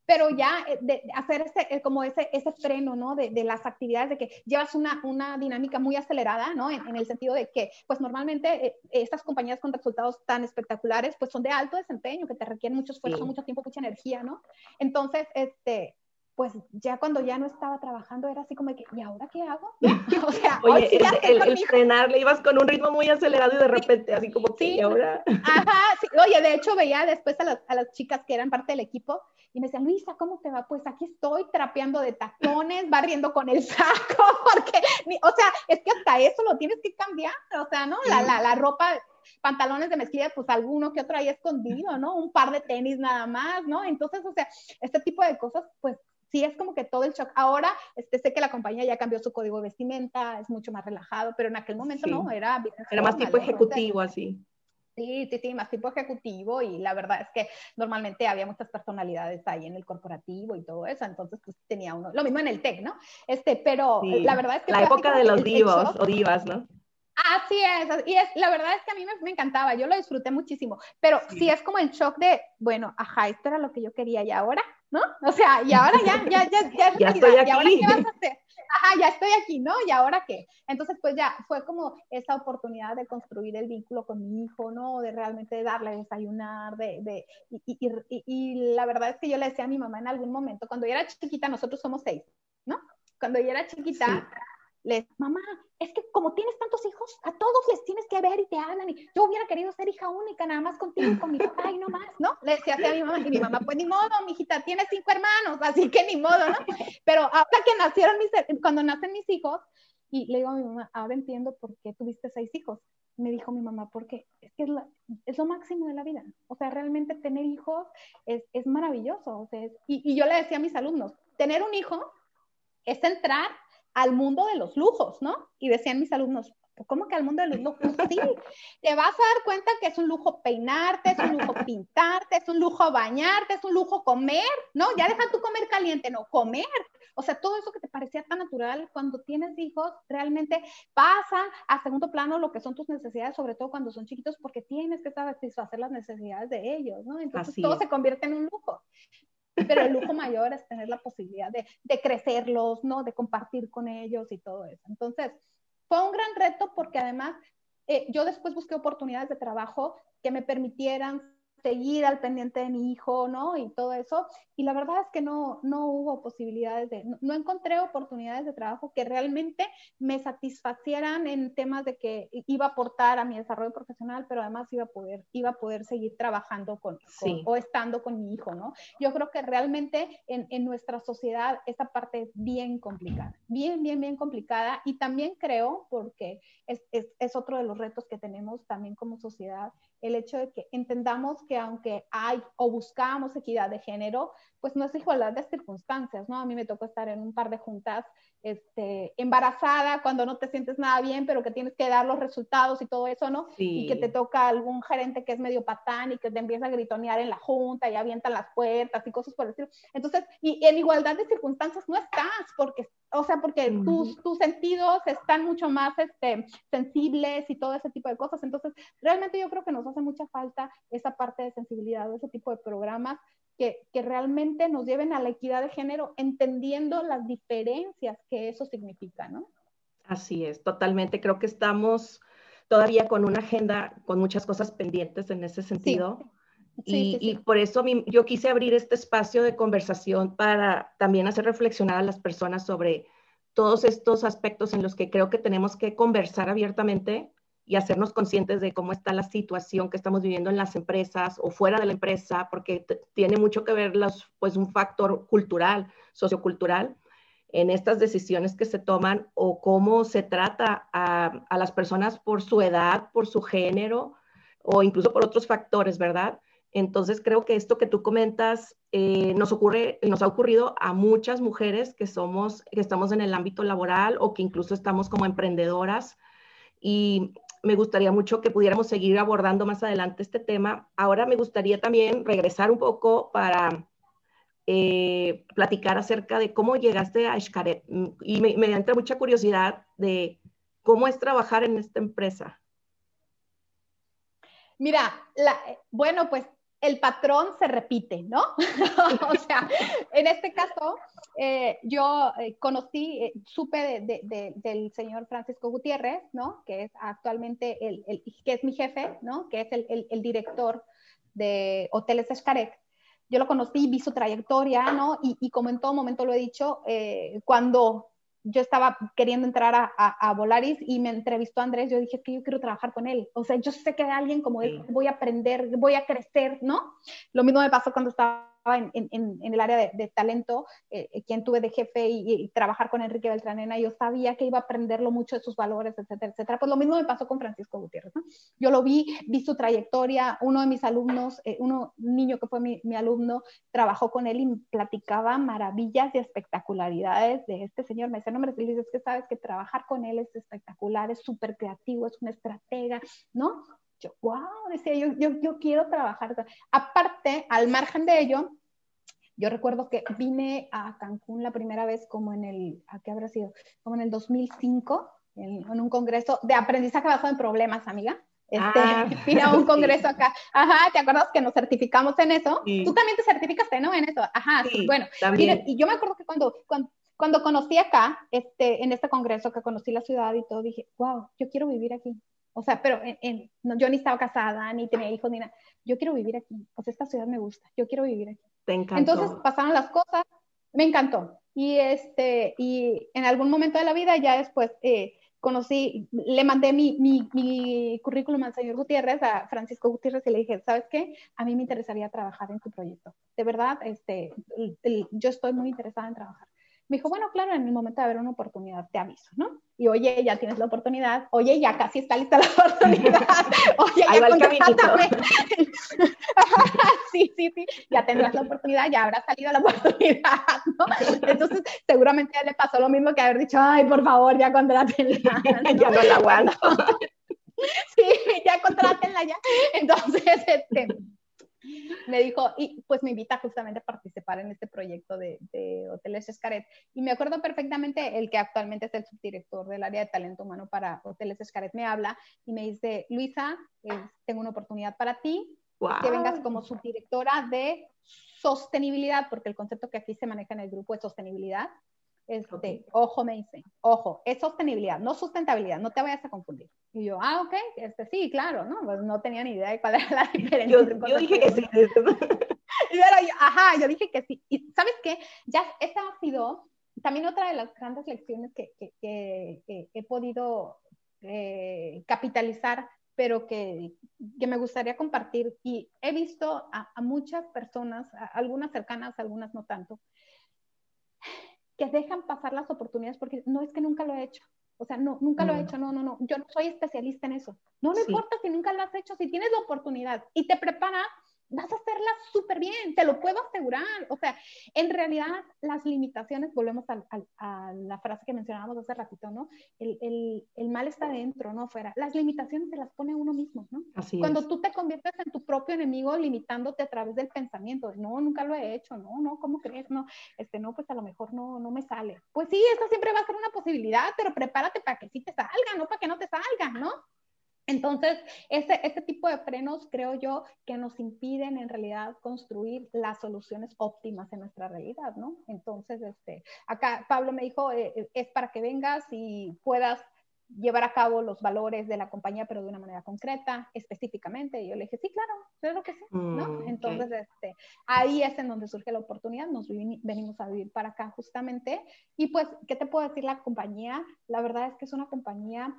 pero ya eh, de hacer ese, eh, como ese, ese freno, ¿no? De, de, las actividades, de que llevas una, una dinámica muy acelerada, ¿no? En, en, el sentido de que, pues normalmente eh, estas compañías con resultados tan espectaculares, pues son de alto desempeño, que te requieren mucho esfuerzo, sí. mucho tiempo, mucha energía, ¿no? Entonces, este, pues ya cuando ya no estaba trabajando era así como que, ¿y ahora qué hago? O sea, Oye, sí el, el, el frenar, le ibas con un ritmo muy acelerado y de repente, sí. así como sí. ahora? Ajá, sí. Oye, de hecho veía después a las, a las chicas que eran parte del equipo y me decían, Luisa, ¿cómo te va? Pues aquí estoy trapeando de tacones, barriendo con el saco, porque, o sea, es que hasta eso lo tienes que cambiar, o sea, ¿no? La, la, la ropa pantalones de mezclilla, pues alguno que otro ahí escondido, ¿no? Un par de tenis nada más, ¿no? Entonces, o sea, este tipo de cosas, pues sí es como que todo el shock. Ahora este, sé que la compañía ya cambió su código de vestimenta, es mucho más relajado, pero en aquel momento sí. no, era... Era más tipo ejecutivo así. Sí, sí, sí, más tipo ejecutivo y la verdad es que normalmente había muchas personalidades ahí en el corporativo y todo eso, entonces pues tenía uno, lo mismo en el tech, ¿no? Este, pero sí. la verdad es que... La época de los divos o divas, ¿no? Así es, y es, la verdad es que a mí me, me encantaba, yo lo disfruté muchísimo, pero sí. sí. es como el shock de, bueno, ajá, esto era lo que yo quería y ahora, ¿no? O sea, y ahora ya, ya, ya, ya, ya estoy aquí. ¿y ahora qué vas a hacer? Ajá, ya estoy aquí, ¿no? ¿Y ahora qué? Entonces, pues ya fue como esa oportunidad de construir el vínculo con mi hijo, ¿no? De realmente darle a desayunar, de, de y, y, y, y, la verdad es que yo le decía a mi mamá en algún momento, cuando yo era chiquita, nosotros somos seis, ¿no? Cuando yo era chiquita, sí les, mamá, es que como tienes tantos hijos, a todos les tienes que ver y te hablan, y yo hubiera querido ser hija única, nada más contigo y con mi papá y no más, ¿no? Le decía así a mi mamá, y mi mamá, pues ni modo, mi hijita, tienes cinco hermanos, así que ni modo, ¿no? Pero hasta que nacieron mis, cuando nacen mis hijos, y le digo a mi mamá, ahora entiendo por qué tuviste seis hijos. Me dijo mi mamá, porque es que es, la, es lo máximo de la vida. O sea, realmente tener hijos es, es maravilloso. O sea, es, y, y yo le decía a mis alumnos, tener un hijo es entrar al mundo de los lujos, ¿no? Y decían mis alumnos, ¿Cómo que al mundo de los lujos? Sí, te vas a dar cuenta que es un lujo peinarte, es un lujo pintarte, es un lujo bañarte, es un lujo comer, ¿no? Ya deja tu comer caliente, no, comer. O sea, todo eso que te parecía tan natural cuando tienes hijos, realmente pasa a segundo plano lo que son tus necesidades, sobre todo cuando son chiquitos, porque tienes que satisfacer las necesidades de ellos, ¿no? Entonces todo se convierte en un lujo. Pero el lujo mayor es tener la posibilidad de, de crecerlos, ¿no? De compartir con ellos y todo eso. Entonces, fue un gran reto porque además eh, yo después busqué oportunidades de trabajo que me permitieran seguir al pendiente de mi hijo, ¿no? Y todo eso. Y la verdad es que no, no hubo posibilidades de, no, encontré oportunidades de trabajo que realmente me satisfacieran en temas de que iba a aportar a mi desarrollo profesional, pero además iba a poder, iba a poder seguir trabajando con, o estando con mi hijo, ¿no? Yo creo que realmente en, en nuestra sociedad esa parte es bien complicada, bien, bien, bien complicada. Y también creo, porque es, es, es otro de los retos que tenemos también como sociedad, el hecho de que entendamos que aunque hay o buscamos equidad de género, pues no es igualdad de circunstancias, ¿no? A mí me tocó estar en un par de juntas este, embarazada, cuando no te sientes nada bien, pero que tienes que dar los resultados y todo eso, ¿no? Y que te toca algún gerente que es medio patán y que te empieza a gritonear en la junta y avientan las puertas y cosas por el estilo. Entonces, y en igualdad de circunstancias no estás, porque, o sea, porque tus, tus sentidos están mucho más este, sensibles y todo ese tipo de cosas. Entonces, realmente yo creo que nos hace mucha falta esa parte de sensibilidad, ese tipo de programas que, realmente nos lleven a la equidad de género, entendiendo las diferencias que eso significa, ¿no? Así es, totalmente. Creo que estamos todavía con una agenda con muchas cosas pendientes en ese sentido. y, por eso yo quise abrir este espacio de conversación para también hacer reflexionar a las personas sobre todos estos aspectos en los que creo que tenemos que conversar abiertamente y hacernos conscientes de cómo está la situación que estamos viviendo en las empresas o fuera de la empresa, porque tiene mucho que ver los, pues un factor cultural, sociocultural, en estas decisiones que se toman o cómo se trata a, a las personas por su edad, por su género o incluso por otros factores, ¿verdad? Entonces creo que esto que tú comentas eh, nos ocurre, nos ha ocurrido a muchas mujeres que somos, que estamos en el ámbito laboral o que incluso estamos como emprendedoras y me gustaría mucho que pudiéramos seguir abordando más adelante este tema. Ahora me gustaría también regresar un poco para eh, platicar acerca de cómo llegaste a Xcaret. Y me, me entra mucha curiosidad de cómo es trabajar en esta empresa. Mira, bueno, pues el patrón se repite, ¿no? o sea, en este caso, eh, yo eh, conocí, eh, supe del señor Francisco Gutiérrez, ¿no? Que es actualmente el, que es mi jefe, ¿no? Que es el, director de Hoteles Escaret. Yo lo conocí, vi su trayectoria, ¿no? Y, y como en todo momento lo he dicho, cuando yo estaba queriendo entrar a, a, Volaris y me entrevistó Andrés, yo dije que yo quiero trabajar con él. O sea, yo sé que alguien como él, voy a aprender, voy a crecer, ¿no? Lo mismo me pasó cuando estaba en, el área de, talento, eh, eh, quien tuve de jefe y, trabajar con Enrique Beltranena, yo sabía que iba a aprenderlo mucho de sus valores, etcétera, etcétera. Pues lo mismo me pasó con Francisco Gutiérrez, ¿no? Yo lo vi, vi su trayectoria, uno de mis alumnos, eh, uno, un niño que fue mi, alumno, trabajó con él y platicaba maravillas y espectacularidades de este señor. Me decía, no me dices es que sabes que trabajar con él es espectacular, es súper creativo, es una estratega, ¿no? Yo, wow, decía yo, yo, yo quiero trabajar. Aparte, al margen de ello, yo recuerdo que vine a Cancún la primera vez como en el, ¿a qué habrá sido? Como en el 2005, en, un congreso de aprendizaje basado en problemas, amiga. Este, ah, vine a un congreso acá. Ajá, ¿te acuerdas que nos certificamos en eso? Tú también te certificaste, ¿no? En eso. Ajá, sí, bueno. y yo me acuerdo que cuando, cuando, cuando conocí acá, este, en este congreso, que conocí la ciudad y todo, dije, wow, yo quiero vivir aquí. O sea, pero en, yo ni estaba casada, ni tenía hijos, ni nada. Yo quiero vivir aquí. O sea, esta ciudad me gusta. Yo quiero vivir aquí. Te encantó. Entonces pasaron las cosas. Me encantó. Y, este, y en algún momento de la vida, ya después eh, conocí, le mandé mi, mi, mi, currículum al señor Gutiérrez, a Francisco Gutiérrez, y le dije, ¿sabes qué? A mí me interesaría trabajar en tu proyecto. De verdad, este, yo estoy muy interesada en trabajar. Me dijo, bueno, claro, en el momento de haber una oportunidad te aviso, ¿no? Y oye, ya tienes la oportunidad, oye, ya casi está lista la oportunidad, oye, ya contrátame. sí, sí, sí, ya tendrás la oportunidad, ya habrá salido la oportunidad, ¿no? Entonces, seguramente le pasó lo mismo que haber dicho, ay, por favor, ya contrátenla. ya no la aguanto. sí, ya contrátenla ya. Entonces, este me dijo, y pues me invita justamente a participar en este proyecto de, Hoteles Escaret. Y me acuerdo perfectamente, el que actualmente es el subdirector del área de talento humano para Hoteles Escaret me habla y me dice, Luisa, tengo una oportunidad para ti, que vengas como subdirectora de sostenibilidad, porque el concepto que aquí se maneja en el grupo es sostenibilidad. Este, Ojo, me dice, ojo, es sostenibilidad, no sustentabilidad, no te vayas a confundir. Y yo, ah, ok, este, sí, claro, ¿no? Pues no tenía ni idea de cuál era la diferencia. Yo, dije que, sí. ajá, yo dije que sí. Y ¿sabes qué? Ya esta ha sido también otra de las grandes lecciones que, que, he podido eh, capitalizar, pero que, me gustaría compartir. Y he visto a, a muchas personas, algunas cercanas, algunas no tanto, que dejan pasar las oportunidades porque no es que nunca lo he hecho. O sea, no, nunca lo he hecho, no, no, no. Yo no soy especialista en eso. No me importa si nunca lo has hecho, si tienes la oportunidad y te prepara vas a hacerla súper bien, te lo puedo asegurar. O sea, en realidad las limitaciones, volvemos a, la frase que mencionábamos hace ratito, ¿no? El, mal está dentro, no fuera. Las limitaciones se las pone uno mismo, ¿no? Así Cuando tú te conviertes en tu propio enemigo limitándote a través del pensamiento, no, nunca lo he hecho, no, no, ¿cómo crees? No, este, no, pues a lo mejor no, no me sale. Pues sí, esta siempre va a ser una posibilidad, pero prepárate para que sí te salga, no para que no te salga, ¿no? Entonces, ese, ese, tipo de frenos creo yo que nos impiden en realidad construir las soluciones óptimas en nuestra realidad, ¿no? Entonces, este, acá Pablo me dijo, eh, eh, es para que vengas y puedas llevar a cabo los valores de la compañía, pero de una manera concreta, específicamente. Y yo le dije, sí, claro, claro que sí, ¿no? Mm, Entonces, este, ahí es en donde surge la oportunidad, nos venimos a vivir para acá justamente. Y pues, ¿qué te puedo decir la compañía? La verdad es que es una compañía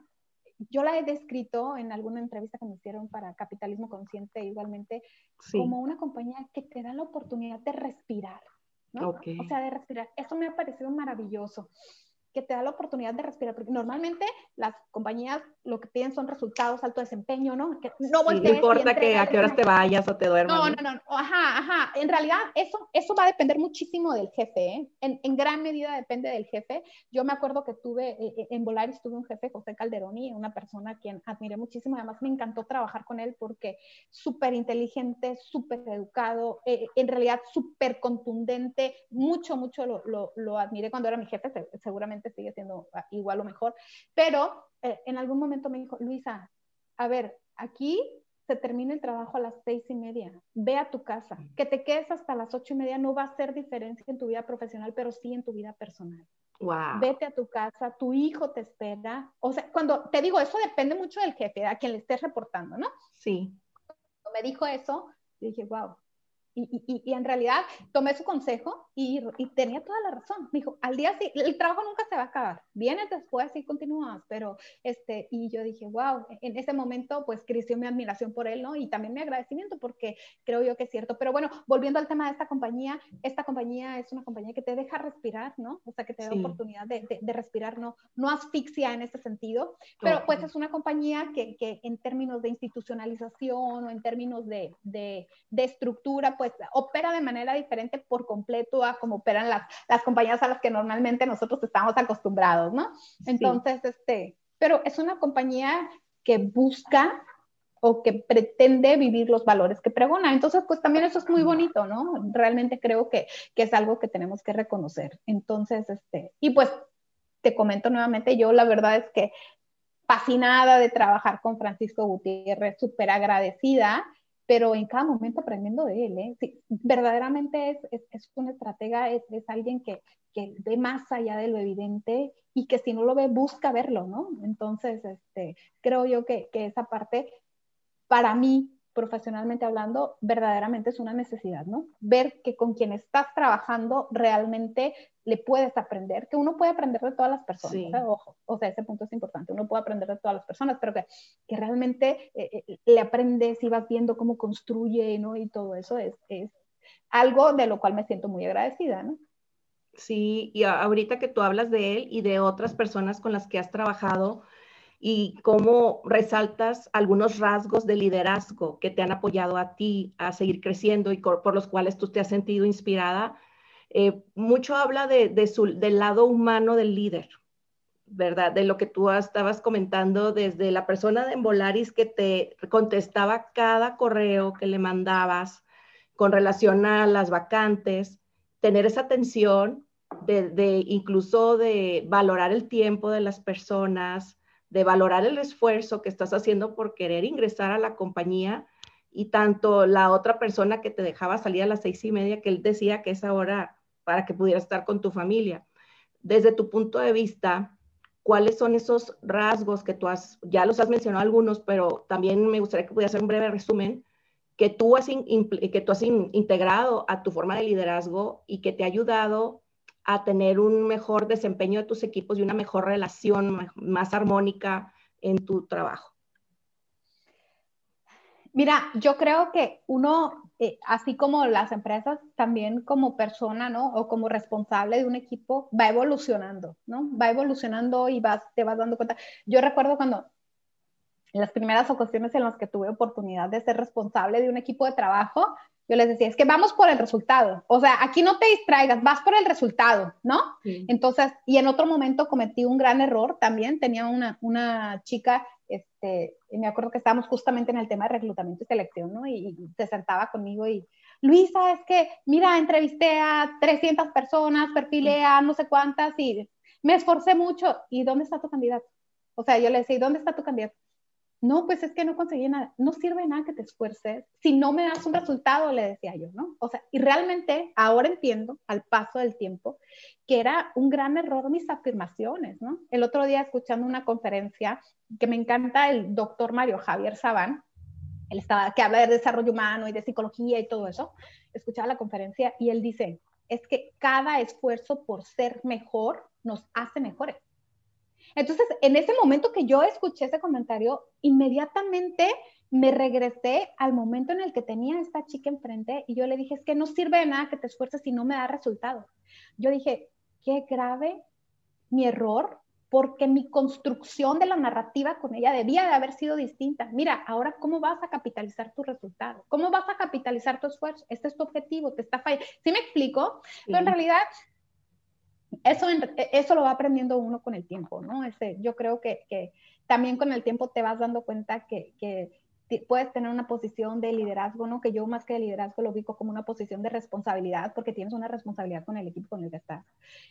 yo la he descrito en alguna entrevista que me hicieron para Capitalismo Consciente igualmente como una compañía que te da la oportunidad de respirar, ¿no? O sea, de respirar. Eso me ha parecido maravilloso que te da la oportunidad de respirar, porque normalmente las compañías lo que piden son resultados, alto desempeño, ¿no? Que no, sí, importa que a qué horas te vayas o te duermas. No, no, no, ajá, ajá. En realidad eso, eso va a depender muchísimo del jefe, ¿eh? en, en, gran medida depende del jefe. Yo me acuerdo que tuve, eh, eh, en Volaris tuve un jefe, José Calderoni, una persona a quien admiré muchísimo, además me encantó trabajar con él porque súper inteligente, súper educado, eh, en realidad súper contundente, mucho, mucho lo, lo, lo admiré cuando era mi jefe, seguramente sigue siendo ah, igual o mejor, pero eh, en algún momento me dijo, Luisa, a ver, aquí se termina el trabajo a las seis y media, ve a tu casa, que te quedes hasta las ocho y media no va a hacer diferencia en tu vida profesional, pero sí en tu vida personal. Wow. Vete a tu casa, tu hijo te espera. O sea, cuando te digo, eso depende mucho del jefe, a quien le estés reportando, ¿no? Sí. Cuando me dijo eso, dije, wow, y, en realidad tomé su consejo y, tenía toda la razón. Me dijo, al día sí, el trabajo nunca se va a acabar. Vienes después y continúas, pero este, y yo dije, wow, en ese momento pues creció mi admiración por él, ¿no? Y también mi agradecimiento porque creo yo que es cierto. Pero bueno, volviendo al tema de esta compañía, esta compañía es una compañía que te deja respirar, ¿no? O sea, que te da oportunidad de, de, respirar, no, no asfixia en ese sentido, pero pues es una compañía que, que, en términos de institucionalización o en términos de, de, de estructura, pues pues, opera de manera diferente por completo a como operan las, las compañías a las que normalmente nosotros estamos acostumbrados, ¿no? Entonces, este, pero es una compañía que busca o que pretende vivir los valores que pregona. Entonces, pues también eso es muy bonito, ¿no? Realmente creo que, que es algo que tenemos que reconocer. Entonces, este, y pues te comento nuevamente, yo la verdad es que fascinada de trabajar con Francisco Gutiérrez, súper agradecida pero en cada momento aprendiendo de él. ¿eh? Sí, verdaderamente es, es, es, un estratega, es, es alguien que, que, ve más allá de lo evidente y que si no lo ve, busca verlo, ¿no? Entonces, este, creo yo que, que esa parte, para mí, profesionalmente hablando, verdaderamente es una necesidad, ¿no? Ver que con quien estás trabajando realmente le puedes aprender, que uno puede aprender de todas las personas, ojo, o sea, ese punto es importante, uno puede aprender de todas las personas, pero que, que realmente eh, eh, le aprendes y vas viendo cómo construye, ¿no? Y todo eso es, es algo de lo cual me siento muy agradecida, ¿no? Sí, y ahorita que tú hablas de él y de otras personas con las que has trabajado y cómo resaltas algunos rasgos de liderazgo que te han apoyado a ti a seguir creciendo y por los cuales tú te has sentido inspirada, eh, mucho habla de, del lado humano del líder, ¿verdad? De lo que tú estabas comentando desde la persona de Embolaris que te contestaba cada correo que le mandabas con relación a las vacantes, tener esa atención de, incluso de valorar el tiempo de las personas, de valorar el esfuerzo que estás haciendo por querer ingresar a la compañía y tanto la otra persona que te dejaba salir a las seis y media, que él decía que es hora para que pudieras estar con tu familia. Desde tu punto de vista, ¿cuáles son esos rasgos que tú has, ya los has mencionado algunos, pero también me gustaría que pudieras hacer un breve resumen, que tú has, que tú has integrado a tu forma de liderazgo y que te ha ayudado a tener un mejor desempeño de tus equipos y una mejor relación más armónica en tu trabajo? Mira, yo creo que uno, eh, así como las empresas, también como persona, ¿no? O como responsable de un equipo, va evolucionando, ¿no? Va evolucionando y vas, te vas dando cuenta. Yo recuerdo cuando, en las primeras ocasiones en las que tuve oportunidad de ser responsable de un equipo de trabajo, yo les decía, es que vamos por el resultado. O sea, aquí no te distraigas, vas por el resultado, ¿no? Entonces, y en otro momento cometí un gran error también. Tenía una, una chica, este, me acuerdo que estábamos justamente en el tema de reclutamiento y selección, ¿no? Y, y se sentaba conmigo y, Luisa, es que, mira, entrevisté a 300 personas, perfilé a no sé cuántas y me esforcé mucho. ¿Y dónde está tu candidato? O sea, yo le decía, ¿y dónde está tu candidato? No, pues es que no conseguí nada. No sirve nada que te esfuerces si no me das un resultado, le decía yo, ¿no? O sea, y realmente ahora entiendo al paso del tiempo que era un gran error mis afirmaciones, ¿no? El otro día escuchando una conferencia que me encanta el doctor Mario Javier Sabán, él estaba, que habla de desarrollo humano y de psicología y todo eso, escuchaba la conferencia y él dice, es que cada esfuerzo por ser mejor nos hace mejores. Entonces, en ese momento que yo escuché ese comentario, inmediatamente me regresé al momento en el que tenía a esta chica enfrente y yo le dije, es que no sirve de nada que te esfuerces si no me da resultado. Yo dije, qué grave mi error, porque mi construcción de la narrativa con ella debía de haber sido distinta. Mira, ahora, ¿cómo vas a capitalizar tu resultado? ¿Cómo vas a capitalizar tu esfuerzo? Este es tu objetivo, te está fallando. ¿Sí me explico? Pero en realidad eso, e, eso lo va aprendiendo uno con el tiempo, ¿no? Ese, yo creo que, también con el tiempo te vas dando cuenta que puedes tener una posición de liderazgo, ¿no? Que yo más que de liderazgo lo ubico como una posición de responsabilidad, porque tienes una responsabilidad con el equipo con el que estás.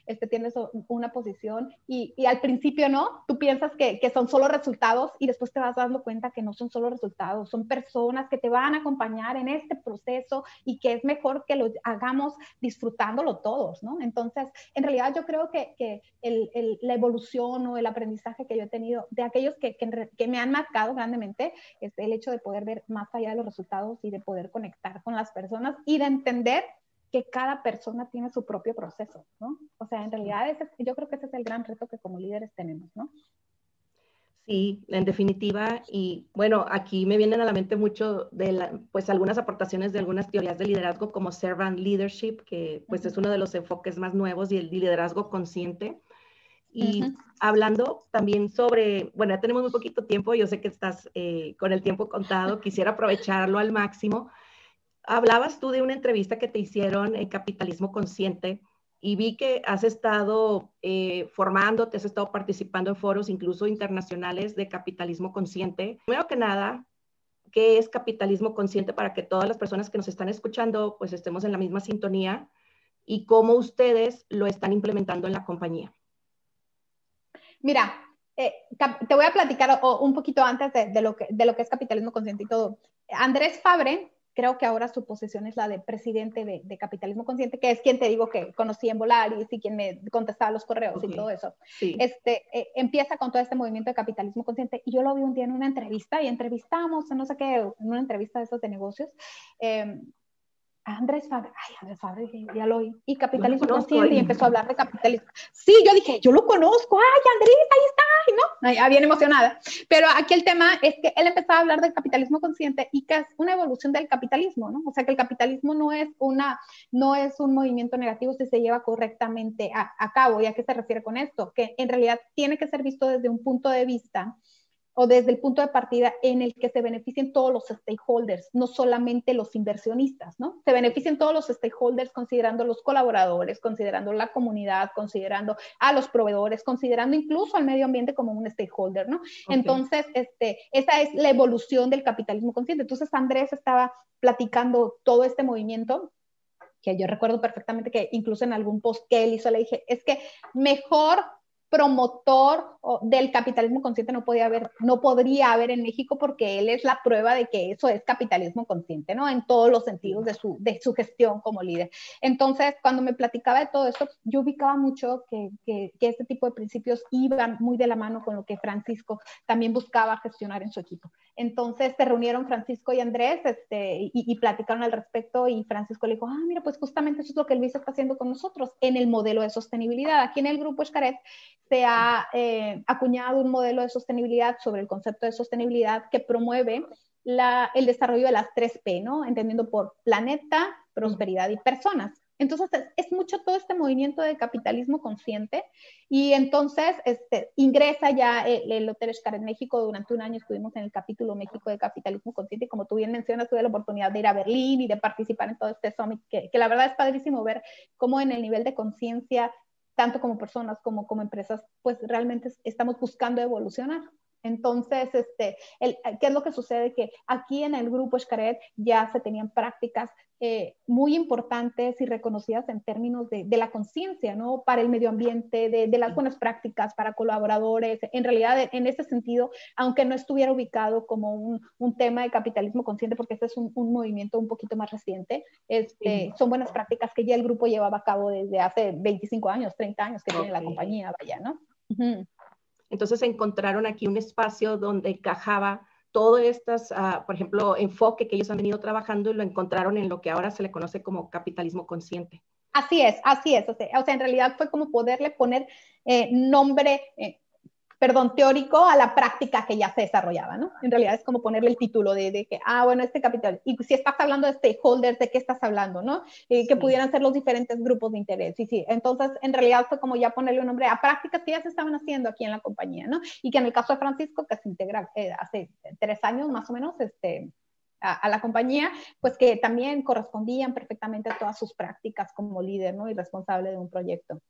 Este, tienes una posición y, y al principio, ¿no? Tú piensas que, que, son solo resultados y después te vas dando cuenta que no son solo resultados, son personas que te van a acompañar en este proceso y que es mejor que lo hagamos disfrutándolo todos, ¿no? Entonces, en realidad yo creo que, que el, el, la evolución o el aprendizaje que yo he tenido de aquellos que, que me han marcado grandemente es el hecho de poder ver más allá de los resultados y de poder conectar con las personas y de entender que cada persona tiene su propio proceso, ¿no? O sea, en realidad ese, yo creo que ese es el gran reto que como líderes tenemos, ¿no? Sí, en definitiva, y bueno, aquí me vienen a la mente mucho de la, pues algunas aportaciones de algunas teorías de liderazgo como servant leadership, que pues es uno de los enfoques más nuevos y el liderazgo consciente, y hablando también sobre, bueno, ya tenemos muy poquito tiempo, yo sé que estás eh, con el tiempo contado, quisiera aprovecharlo al máximo. Hablabas tú de una entrevista que te hicieron en Capitalismo Consciente y vi que has estado eh, formándote, has estado participando en foros incluso internacionales de capitalismo consciente. Primero que nada, ¿qué es capitalismo consciente para que todas las personas que nos están escuchando pues estemos en la misma sintonía y cómo ustedes lo están implementando en la compañía? Mira, eh, te voy a platicar un poquito antes de, lo que, de lo que es capitalismo consciente y todo. Andrés Fabre, creo que ahora su posición es la de presidente de, capitalismo consciente, que es quien te digo que conocí en Volaris y quien me contestaba los correos y todo eso. Este, eh, empieza con todo este movimiento de capitalismo consciente y yo lo vi un día en una entrevista y entrevistamos, no sé qué, en una entrevista de esos de negocios. Em, Andrés Fabre, ay, Andrés Fabre, ya lo oí, y capitalismo consciente, y empezó a hablar de capitalismo. Sí, yo dije, yo lo conozco, ay, Andrés, ahí está, ¿no? Ya bien emocionada. Pero aquí el tema es que él empezó a hablar del capitalismo consciente y que es una evolución del capitalismo, ¿no? O sea, que el capitalismo no es, una, no es un movimiento negativo si se lleva correctamente a, a cabo. ¿Y a qué se refiere con esto? Que en realidad tiene que ser visto desde un punto de vista o desde el punto de partida en el que se beneficien todos los stakeholders, no solamente los inversionistas, ¿no? Se beneficien todos los stakeholders considerando los colaboradores, considerando la comunidad, considerando a los proveedores, considerando incluso al medio ambiente como un stakeholder, ¿no? Entonces, este, esa es la evolución del capitalismo consciente. Entonces, Andrés estaba platicando todo este movimiento que yo recuerdo perfectamente que incluso en algún post que él hizo le dije, es que mejor promotor del capitalismo consciente no podía haber, no podría haber en México porque él es la prueba de que eso es capitalismo consciente, ¿no? En todos los sentidos de su, de su gestión como líder. Entonces, cuando me platicaba de todo esto, yo ubicaba mucho que, que, que este tipo de principios iban muy de la mano con lo que Francisco también buscaba gestionar en su equipo. Entonces se reunieron Francisco y Andrés este, y, y, platicaron al respecto y Francisco le dijo, ah, mira, pues justamente eso es lo que Luis está haciendo con nosotros en el modelo de sostenibilidad. Aquí en el grupo Escaret se ha eh, acuñado un modelo de sostenibilidad sobre el concepto de sostenibilidad que promueve el desarrollo de las tres P, ¿no? Entendiendo por planeta, prosperidad y personas. Entonces, es, mucho todo este movimiento de capitalismo consciente y entonces este, ingresa ya el, Hotel Escar en México. Durante un año estuvimos en el capítulo México de Capitalismo Consciente y como tú bien mencionas, tuve la oportunidad de ir a Berlín y de participar en todo este summit, que la verdad es padrísimo ver cómo en el nivel de conciencia tanto como personas como como empresas, pues realmente estamos buscando evolucionar. Entonces, este, ¿qué es lo que sucede? Que aquí en el grupo Escaret ya se tenían prácticas eh, muy importantes y reconocidas en términos de, la conciencia, ¿no? Para el medio ambiente, de, las buenas prácticas para colaboradores. En realidad, en ese sentido, aunque no estuviera ubicado como un, tema de capitalismo consciente, porque este es un, movimiento un poquito más reciente, este, son buenas prácticas que ya el grupo llevaba a cabo desde hace 25 años, 30 años que tiene la compañía, vaya, ¿no? Entonces encontraron aquí un espacio donde encajaba todo estas, uh, por ejemplo, enfoque que ellos han venido trabajando y lo encontraron en lo que ahora se le conoce como capitalismo consciente. Así es, así es. O sea, o sea en realidad fue como poderle poner eh, nombre, eh, perdón, teórico a la práctica que ya se desarrollaba, ¿no? En realidad es como ponerle el título de, de que, ah, bueno, este capital, y si estás hablando de stakeholders, ¿de qué estás hablando, no? Y que pudieran ser los diferentes grupos de interés, y sí, entonces en realidad fue como ya ponerle un nombre a prácticas que ya se estaban haciendo aquí en la compañía, ¿no? Y que en el caso de Francisco, que se integra eh, hace tres años más o menos, este, a, a, la compañía, pues que también correspondían perfectamente a todas sus prácticas como líder, ¿no? Y responsable de un proyecto.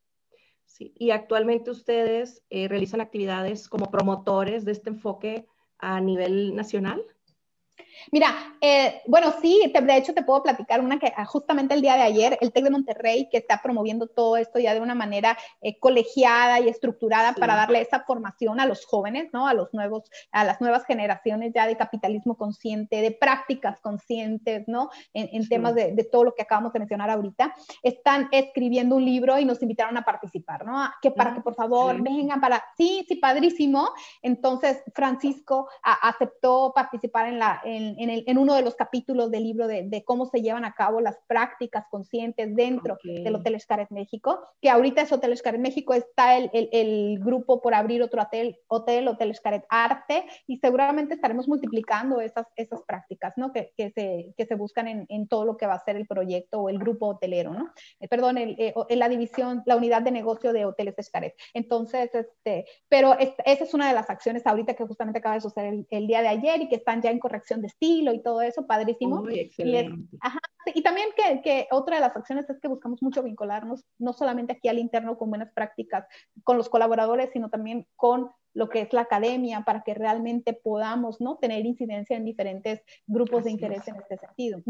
Sí, y actualmente ustedes eh, realizan actividades como promotores de este enfoque a nivel nacional. Mira, eh, bueno, sí, de hecho te puedo platicar una que ah, justamente el día de ayer, el TEC de Monterrey, que está promoviendo todo esto ya de una manera eh, colegiada y estructurada para darle esa formación a los jóvenes, ¿no? A los nuevos, a las nuevas generaciones ya de capitalismo consciente, de prácticas conscientes, ¿no? En, temas de, de, todo lo que acabamos de mencionar ahorita. Están escribiendo un libro y nos invitaron a participar, ¿no? Que para que por favor vengan para, sí, sí, padrísimo. Entonces, Francisco aceptó participar en la, en, en, uno de los capítulos del libro de, cómo se llevan a cabo las prácticas conscientes dentro del Hotel Escaret México, que ahorita es Hotel Escaret México, está el, el, grupo por abrir otro hotel, hotel Hotel Escaret Arte, y seguramente estaremos multiplicando esas, esas prácticas, ¿no? Que, que, se, que se buscan en, en, todo lo que va a ser el proyecto o el grupo hotelero, ¿no? Eh, perdón, eh, en la división, la unidad de negocio de Hoteles Escaret. Entonces, este, pero esa es una de las acciones ahorita que justamente acaba de suceder el, el día de ayer y que están ya en corrección de estilo y todo eso, padrísimo. y, también que, que, otra de las acciones es que buscamos mucho vincularnos, no solamente aquí al interno con buenas prácticas, con los colaboradores, sino también con lo que es la academia, para que realmente podamos ¿no? tener incidencia en diferentes grupos de interés en este sentido.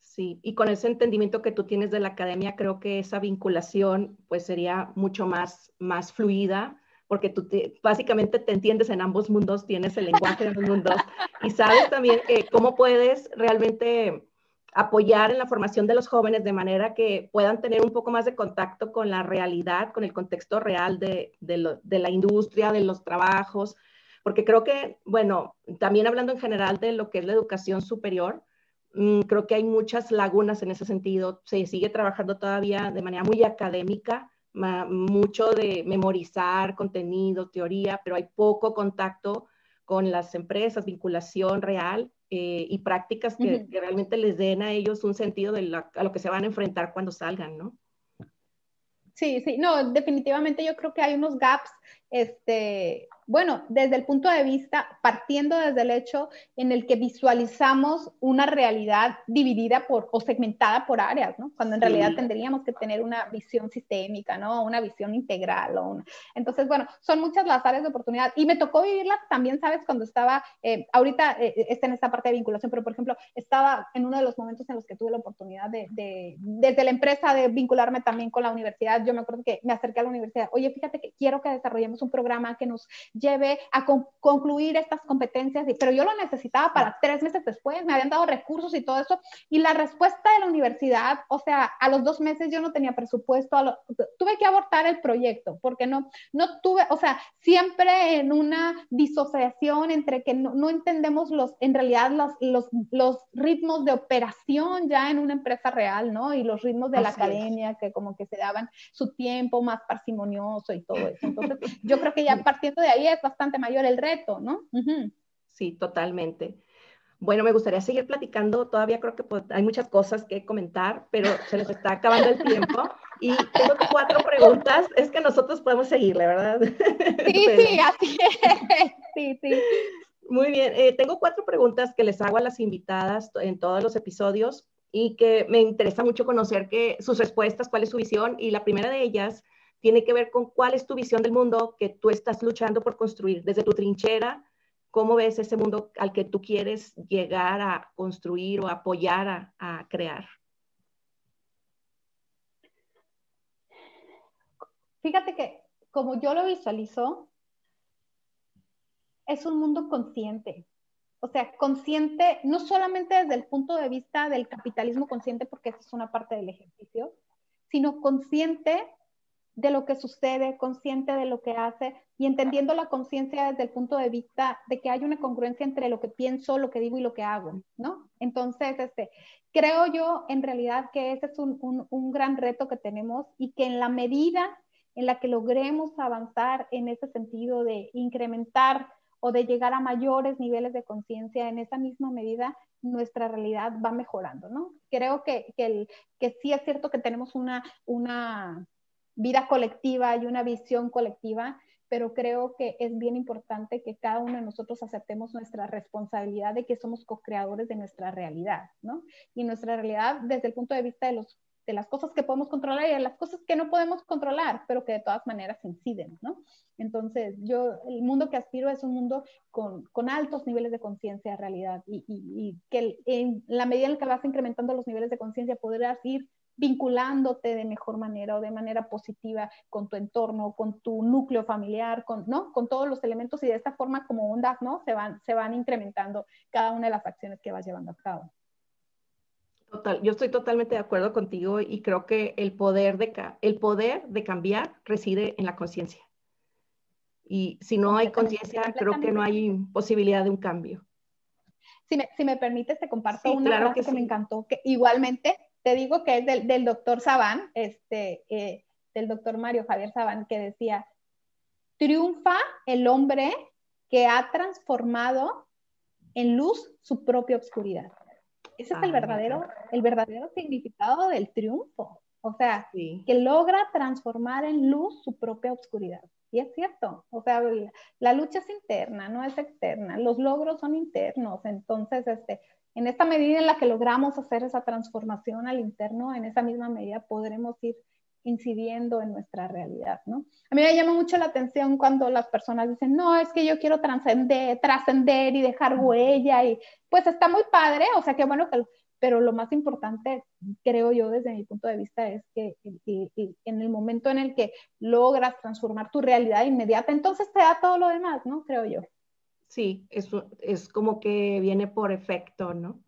Sí, y con ese entendimiento que tú tienes de la academia, creo que esa vinculación pues sería mucho más, más fluida porque tú básicamente te entiendes en ambos mundos, tienes el lenguaje de los mundos y sabes también cómo puedes realmente apoyar en la formación de los jóvenes de manera que puedan tener un poco más de contacto con la realidad, con el contexto real de, de la industria, de los trabajos, porque creo que, bueno, también hablando en general de lo que es la educación superior, mm, creo que hay muchas lagunas en ese sentido. Se sigue trabajando todavía de manera muy académica, mucho de memorizar contenido, teoría, pero hay poco contacto con las empresas, vinculación real eh, y prácticas que, realmente les den a ellos un sentido de a lo que se van a enfrentar cuando salgan, ¿no? Sí, sí, no, definitivamente yo creo que hay unos gaps este, bueno, desde el punto de vista, partiendo desde el hecho en el que visualizamos una realidad dividida por o segmentada por áreas, ¿no? Cuando en realidad tendríamos que tener una visión sistémica, ¿no? Una visión integral. O Entonces, bueno, son muchas las áreas de oportunidad y me tocó vivirlas también, ¿sabes? Cuando estaba, eh, ahorita eh, está en esta parte de vinculación, pero por ejemplo, estaba en uno de los momentos en los que tuve la oportunidad de, de, desde la empresa, de vincularme también con la universidad. Yo me acuerdo que me acerqué a la universidad, oye, fíjate que quiero que desarrollemos un programa que nos lleve a concluir estas competencias, pero yo lo necesitaba para tres meses después, me habían dado recursos y todo eso, y la respuesta de la universidad, o sea, a los dos meses yo no tenía presupuesto, tuve que abortar el proyecto, porque no, no tuve, o sea, siempre en una disociación entre que no, entendemos los, en realidad los, los, los, ritmos de operación ya en una empresa real, ¿no? Y los ritmos de la academia, que como que se daban su tiempo más parsimonioso y todo eso. Entonces, yo creo que ya partiendo de ahí es bastante mayor el reto, ¿no? Sí, totalmente. Bueno, me gustaría seguir platicando. Todavía creo que pues, hay muchas cosas que comentar, pero se nos está acabando el tiempo. Y tengo cuatro preguntas. Es que nosotros podemos seguirle, ¿verdad? Sí, sí, así es. Sí, sí. Muy bien. Eh, tengo cuatro preguntas que les hago a las invitadas en todos los episodios y que me interesa mucho conocer que, sus respuestas, cuál es su visión. Y la primera de ellas tiene que ver con cuál es tu visión del mundo que tú estás luchando por construir desde tu trinchera. ¿Cómo ves ese mundo al que tú quieres llegar a construir o apoyar a, crear? Fíjate que como yo lo visualizo, es un mundo consciente. O sea, consciente no solamente desde el punto de vista del capitalismo consciente, porque esa es una parte del ejercicio, sino consciente de lo que sucede, consciente de lo que hace y entendiendo la conciencia desde el punto de vista de que hay una congruencia entre lo que pienso, lo que digo y lo que hago, ¿no? Entonces, este, creo yo en realidad que ese es un, un gran reto que tenemos y que en la medida en la que logremos avanzar en ese sentido de incrementar o de llegar a mayores niveles de conciencia, en esa misma medida nuestra realidad va mejorando, ¿no? Creo que, que, el, que sí es cierto que tenemos una, una vida colectiva y una visión colectiva, pero creo que es bien importante que cada uno de nosotros aceptemos nuestra responsabilidad de que somos co-creadores de nuestra realidad, ¿no? Y nuestra realidad desde el punto de vista de, los, de las cosas que podemos controlar y de las cosas que no podemos controlar, pero que de todas maneras inciden, ¿no? Entonces, yo, el mundo que aspiro es un mundo con, con altos niveles de conciencia de realidad y, y, y que en la medida en que vas incrementando los niveles de conciencia podrás ir vinculándote de mejor manera o de manera positiva con tu entorno, con tu núcleo familiar, con, ¿no? con todos los elementos y de esta forma como ondas ¿no? se, van, se van incrementando cada una de las acciones que vas llevando a cabo. Total, yo estoy totalmente de acuerdo contigo y creo que el poder de, el poder de cambiar reside en la conciencia. Y si no hay conciencia, creo que no hay posibilidad de un cambio. Si me, si me permites, te comparto una claro frase que, que me encantó, que igualmente te digo que es del, doctor Sabán, este, eh, del doctor Mario Javier Sabán, que decía, triunfa el hombre que ha transformado en luz su propia oscuridad. Ese es el verdadero, el verdadero significado del triunfo. O sea, que logra transformar en luz su propia oscuridad. Y es cierto, o sea, la lucha es interna, no es externa. Los logros son internos. Entonces, este, en esta medida en la que logramos hacer esa transformación al interno, en esa misma medida podremos ir incidiendo en nuestra realidad, ¿no? A mí me llama mucho la atención cuando las personas dicen, no, es que yo quiero trascender, trascender y dejar huella, y pues está muy padre, o sea, qué bueno que, pero lo más importante, creo yo, desde mi punto de vista, es que en el momento en el que logras transformar tu realidad inmediata, entonces te da todo lo demás, ¿no? Creo yo. Sí, eso es como que viene por efecto, ¿no?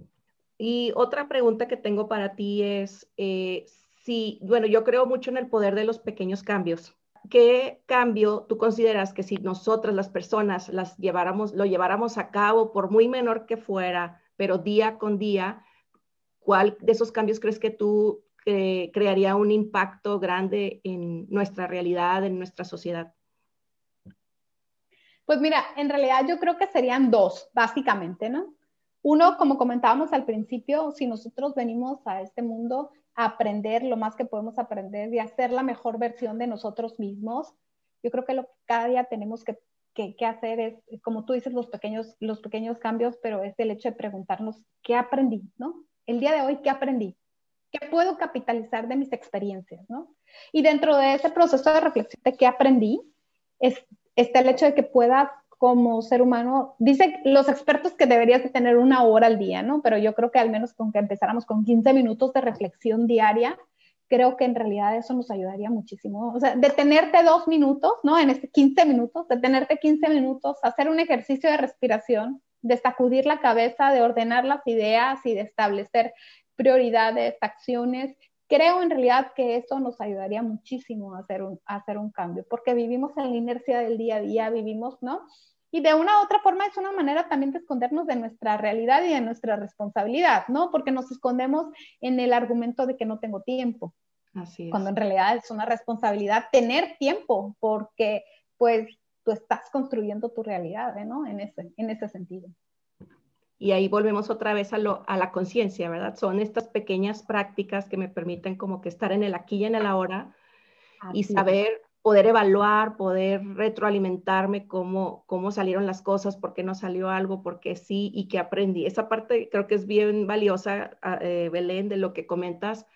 Y otra pregunta que tengo para ti es, eh, si, bueno, yo creo mucho en el poder de los pequeños cambios. ¿Qué cambio tú consideras que si nosotras las personas las lleváramos, lo lleváramos a cabo, por muy menor que fuera, pero día con día, ¿cuál de esos cambios crees que tú eh, crearía un impacto grande en nuestra realidad, en nuestra sociedad? Pues mira, en realidad yo creo que serían dos, básicamente, ¿no? Uno, como comentábamos al principio, si nosotros venimos a este mundo a aprender lo más que podemos aprender y hacer la mejor versión de nosotros mismos, yo creo que lo que cada día tenemos que, que, hacer es, como tú dices, los pequeños, los pequeños cambios, pero es el hecho de preguntarnos qué aprendí, ¿no? El día de hoy, ¿qué aprendí? ¿Qué puedo capitalizar de mis experiencias, ¿no? Y dentro de ese proceso de reflexión de qué aprendí, es, está el hecho de que puedas como ser humano, dicen los expertos que deberías de tener una hora al día, ¿no? Pero yo creo que al menos con que empezáramos con 15 minutos de reflexión diaria, creo que en realidad eso nos ayudaría muchísimo. O sea, detenerte dos minutos, ¿no? En este 15 minutos, detenerte 15 minutos, hacer un ejercicio de respiración, de sacudir la cabeza, de ordenar las ideas y de establecer prioridades, acciones creo en realidad que eso nos ayudaría muchísimo a hacer un, hacer un cambio, porque vivimos en la inercia del día a día, vivimos, ¿no? Y de una u otra forma es una manera también de escondernos de nuestra realidad y de nuestra responsabilidad, ¿no? Porque nos escondemos en el argumento de que no tengo tiempo. Así es. Cuando en realidad es una responsabilidad tener tiempo, porque pues tú estás construyendo tu realidad, ¿no? En ese, en ese sentido. Y ahí volvemos otra vez a, lo, a la conciencia, ¿verdad? Son estas pequeñas prácticas que me permiten como que estar en el aquí y en el ahora y saber, poder evaluar, poder retroalimentarme cómo, cómo salieron las cosas, por qué no salió algo, por qué sí y qué aprendí. Esa parte creo que es bien valiosa, ah, eh, Belén, de lo que comentas,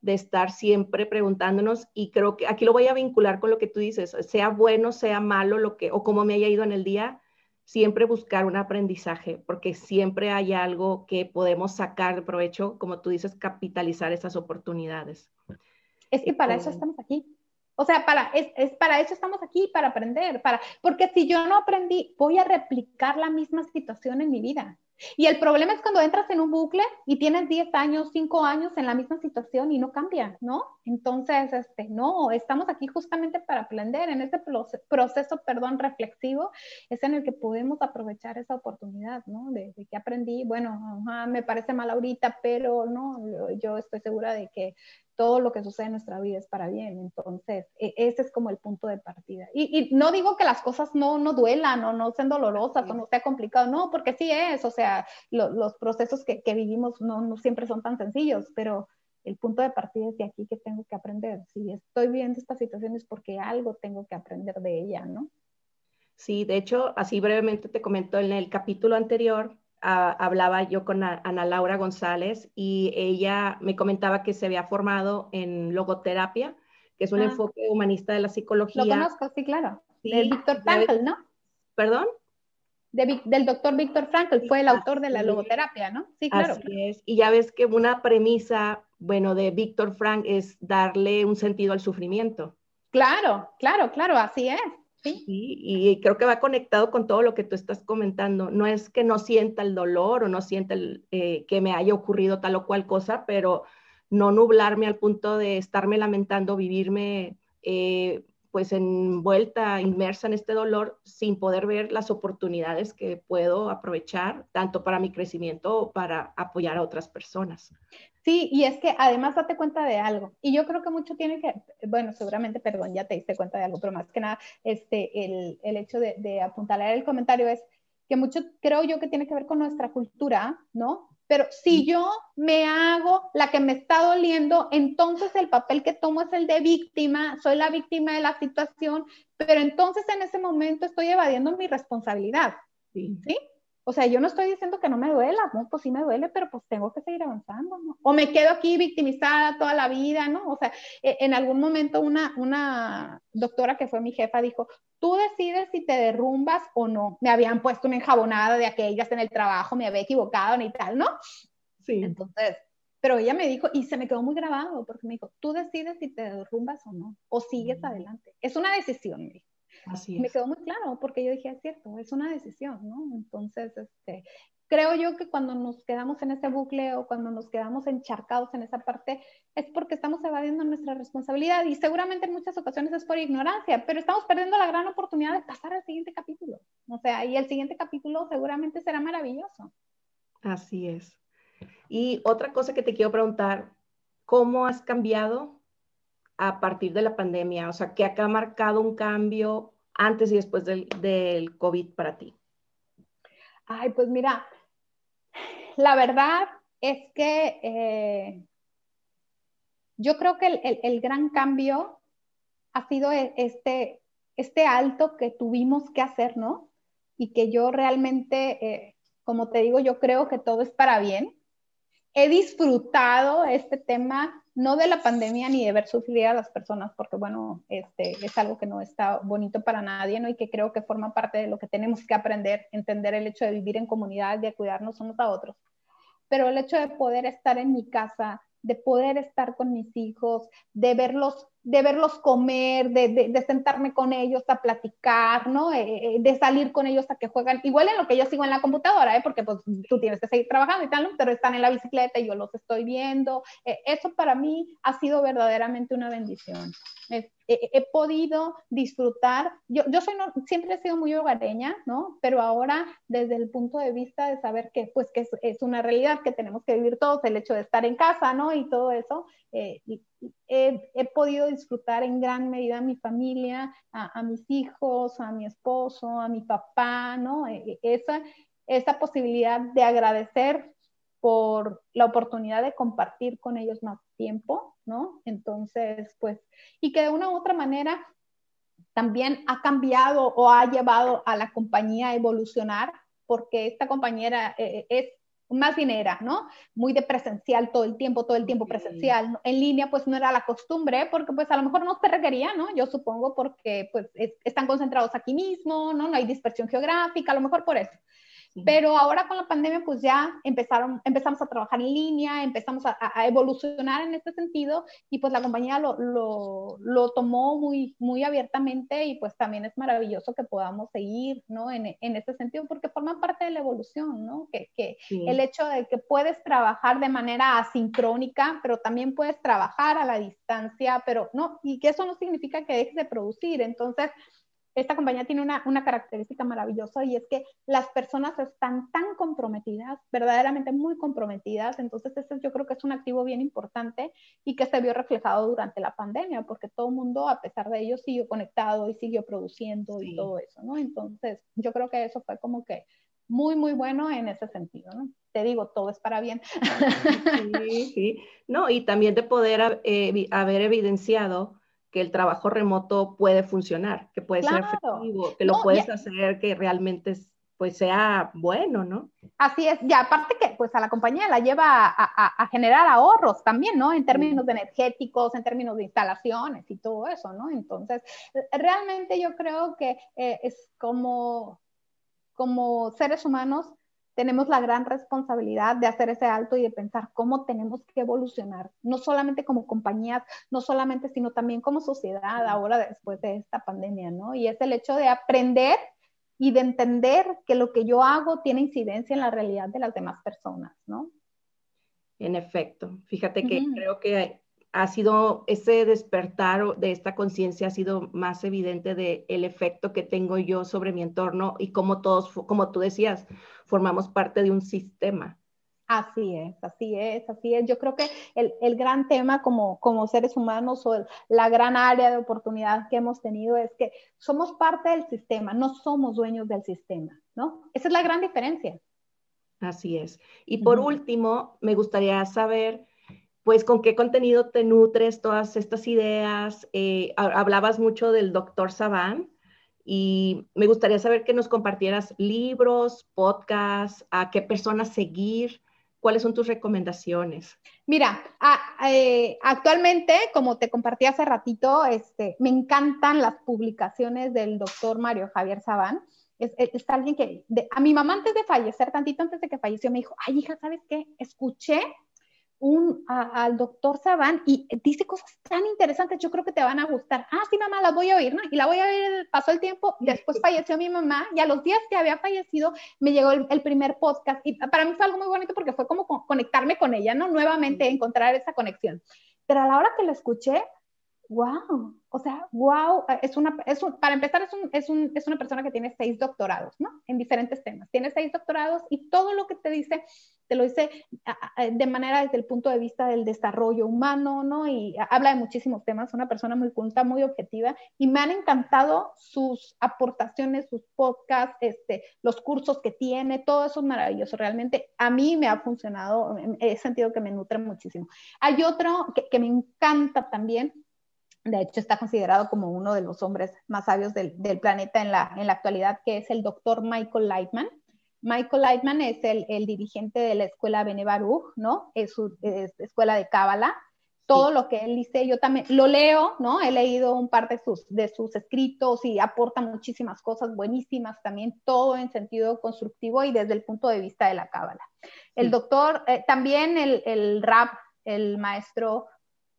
de estar siempre preguntándonos y creo que aquí lo voy a vincular con lo que tú dices, sea bueno, sea malo, lo que, o cómo me haya ido en el día, siempre buscar un aprendizaje, porque siempre hay algo que podemos sacar de provecho, como tú dices, capitalizar esas oportunidades. Es que para eso estamos aquí. O sea, para, es, es, para eso estamos aquí, para aprender, para, porque si yo no aprendí, voy a replicar la misma situación en mi vida. Y el problema es cuando entras en un bucle y tienes 10 años, 5 años en la misma situación y no cambia, ¿no? Entonces, este, no, estamos aquí justamente para aprender. En ese proceso, perdón, reflexivo, es en el que podemos aprovechar esa oportunidad, ¿no? De, que aprendí, bueno, me parece mal ahorita, pero no, yo estoy segura de que todo lo que sucede en nuestra vida es para bien. Entonces, e, ese es como el punto de partida. Y, no digo que las cosas no, no duelan o no sean dolorosas o no sea complicado, no, porque sí es, o sea, los procesos que, que vivimos no, no, siempre son tan sencillos, pero el punto de partida es de aquí que tengo que aprender. Si estoy viviendo esta situación es porque algo tengo que aprender de ella, ¿no? Sí, de hecho, así brevemente te comento en el capítulo anterior, hablaba yo con Ana Laura González y ella me comentaba que se había formado en logoterapia, que es un ah. enfoque humanista de la psicología. Lo conozco, sí, claro. de Víctor Frankl, ¿no? ¿Perdón? del doctor Víctor Frankl, fue el autor de la logoterapia, ¿no? Sí, claro. Así es. Y ya ves que una premisa, bueno, de Víctor Frank es darle un sentido al sufrimiento. Claro, claro, claro, así es. ¿Sí? y creo que va conectado con todo lo que tú estás comentando. No es que no sienta el dolor o no sienta el, eh, que me haya ocurrido tal o cual cosa, pero no nublarme al punto de estarme lamentando, vivirme eh, pues envuelta, inmersa en este dolor sin poder ver las oportunidades que puedo aprovechar, tanto para mi crecimiento o para apoyar a otras personas. Sí, y es que además date cuenta de algo, y yo creo que mucho tiene que, bueno, seguramente, perdón, ya te diste cuenta de algo, pero más que nada, este, el, el hecho de, de apuntalar el comentario es que mucho creo yo que tiene que ver con nuestra cultura, ¿no? Pero si yo me hago la que me está doliendo, entonces el papel que tomo es el de víctima, soy la víctima de la situación, pero entonces en ese momento estoy evadiendo mi responsabilidad. ¿sí? O sea, yo no estoy diciendo que no me duela, no, pues sí me duele, pero pues tengo que seguir avanzando, ¿no? O me quedo aquí victimizada toda la vida, ¿no? O sea, e, en algún momento una, una doctora que fue mi jefa dijo, tú decides si te derrumbas o no. Me habían puesto una enjabonada de aquellas en el trabajo, me había equivocado ni tal, ¿no? Sí. Entonces, pero ella me dijo, y se me quedó muy grabado, porque me dijo, tú decides si te derrumbas o no, o sigues adelante. Es una decisión, me dijo. Me quedó muy claro porque yo dije, es cierto, es una decisión, ¿no? Entonces, este, creo yo que cuando nos quedamos en ese bucle o cuando nos quedamos encharcados en esa parte, es porque estamos evadiendo nuestra responsabilidad y seguramente en muchas ocasiones es por ignorancia, pero estamos perdiendo la gran oportunidad de pasar al siguiente capítulo. O sea, y el siguiente capítulo seguramente será maravilloso. Así es. Y otra cosa que te quiero preguntar, ¿cómo has cambiado a partir de la pandemia? O sea, ¿qué ha marcado un cambio antes y después del, del COVID para ti? Ay, pues mira, la verdad es que eh, yo creo que el, gran cambio ha sido e, este, este alto que tuvimos que hacer, ¿no? Y que yo realmente, eh, como te digo, yo creo que todo es para bien. He disfrutado este tema, no de la pandemia ni de ver sufrir a las personas, porque bueno, este, es algo que no está bonito para nadie, ¿no? Y que creo que forma parte de lo que tenemos que aprender, entender el hecho de vivir en comunidad, de cuidarnos unos a otros. Pero el hecho de poder estar en mi casa, de poder estar con mis hijos, de verlos, de verlos comer, de, de, sentarme con ellos a platicar, ¿no? Eh, eh, de salir con ellos a que juegan, igual en lo que yo sigo en la computadora, ¿eh? porque pues tú tienes que seguir trabajando y tal, pero están en la bicicleta y yo los estoy viendo. Eh, eso para mí ha sido verdaderamente una bendición he, podido disfrutar, yo, yo soy siempre he sido muy hogareña, ¿no? Pero ahora desde el punto de vista de saber que pues que es, una realidad que tenemos que vivir todos, el hecho de estar en casa, ¿no? Y todo eso, eh, he, podido disfrutar en gran medida a mi familia, a, mis hijos, a mi esposo, a mi papá, ¿no? E, e, esa, esa posibilidad de agradecer por la oportunidad de compartir con ellos más tiempo, ¿no? Entonces, pues, y que de una u otra manera también ha cambiado o ha llevado a la compañía a evolucionar, porque esta compañía eh, es más dinera, ¿no? Muy de presencial todo el tiempo, todo el tiempo presencial. En línea, pues no era la costumbre, porque pues a lo mejor no se requería, ¿no? Yo supongo porque pues están concentrados aquí mismo, ¿no? No hay dispersión geográfica, a lo mejor por eso. Pero ahora con la pandemia, pues ya empezaron, empezamos a trabajar en línea, empezamos a, evolucionar en este sentido y pues la compañía lo, lo, lo, tomó muy, muy abiertamente y pues también es maravilloso que podamos seguir, ¿no? En, en este sentido, porque forma parte de la evolución, ¿no? Que, que el hecho de que puedes trabajar de manera asincrónica, pero también puedes trabajar a la distancia, pero no, y que eso no significa que dejes de producir. Entonces, esta compañía tiene una, una, característica maravillosa y es que las personas están tan comprometidas, verdaderamente muy comprometidas, entonces ese yo creo que es un activo bien importante y que se vio reflejado durante la pandemia, porque todo el mundo, a pesar de ello, siguió conectado y siguió produciendo y todo eso, ¿no? Entonces, yo creo que eso fue como que muy, muy bueno en ese sentido, ¿no? Te digo, todo es para bien. Sí, sí. No, y también de poder eh, haber evidenciado que el trabajo remoto puede funcionar, que puede ser efectivo, que lo puedes hacer, que realmente pues sea bueno, ¿no? Así es, y aparte que pues a la compañía la lleva a, generar ahorros también, ¿no? En términos de energéticos, en términos de instalaciones y todo eso, ¿no? Entonces, realmente yo creo que eh, es como, como seres humanos tenemos la gran responsabilidad de hacer ese alto y de pensar cómo tenemos que evolucionar, no solamente como compañías, no solamente, sino también como sociedad ahora después de esta pandemia, ¿no? Y es el hecho de aprender y de entender que lo que yo hago tiene incidencia en la realidad de las demás personas, ¿no? En efecto, fíjate que creo que ha sido ese despertar de esta conciencia ha sido más evidente de el efecto que tengo yo sobre mi entorno y cómo todos, como tú decías, formamos parte de un sistema. Así es, así es, así es. Yo creo que el, el gran tema como, como seres humanos o la gran área de oportunidad que hemos tenido es que somos parte del sistema, no somos dueños del sistema, ¿no? Esa es la gran diferencia. Así es. Y por último, me gustaría saber pues con qué contenido te nutres todas estas ideas. Eh, hablabas mucho del doctor Saban y me gustaría saber que nos compartieras libros, podcasts, a qué personas seguir, cuáles son tus recomendaciones. Mira, eh, actualmente, como te compartí hace ratito, este, me encantan las publicaciones del doctor Mario Javier Sabán. Es, alguien que, a mi mamá antes de fallecer, tantito antes de que falleció, me dijo, ay hija, ¿sabes qué? Escuché un, al doctor Saban y dice cosas tan interesantes, yo creo que te van a gustar. Ah, sí, mamá, las voy a oír, ¿no? Y la voy a oír, pasó el tiempo, después falleció mi mamá y a los días que había fallecido me llegó el, primer podcast y para mí fue algo muy bonito porque fue como conectarme con ella, ¿no? Nuevamente encontrar esa conexión. Pero a la hora que lo escuché, wow, o sea, wow, es una, es un, para empezar es, un, es, un, es una persona que tiene seis doctorados, ¿no? En diferentes temas. Tiene seis doctorados y todo lo que te dice te lo dice de manera desde el punto de vista del desarrollo humano, ¿no? Y habla de muchísimos temas, una persona muy culta, muy objetiva, y me han encantado sus aportaciones, sus podcasts, este, los cursos que tiene, todo eso es maravilloso, realmente a mí me ha funcionado, he sentido que me nutre muchísimo. Hay otro que, me encanta también, de hecho está considerado como uno de los hombres más sabios del, del planeta en la, en la actualidad, que es el doctor Michael Lightman Michael Lightman es el, dirigente de la escuela Bene ¿no? Es su escuela de Cábala. Todo lo que él dice, yo también lo leo, ¿no? He leído un par de sus, de sus escritos y aporta muchísimas cosas buenísimas también, todo en sentido constructivo y desde el punto de vista de la Cábala. El doctor, eh, también el, el rap, el maestro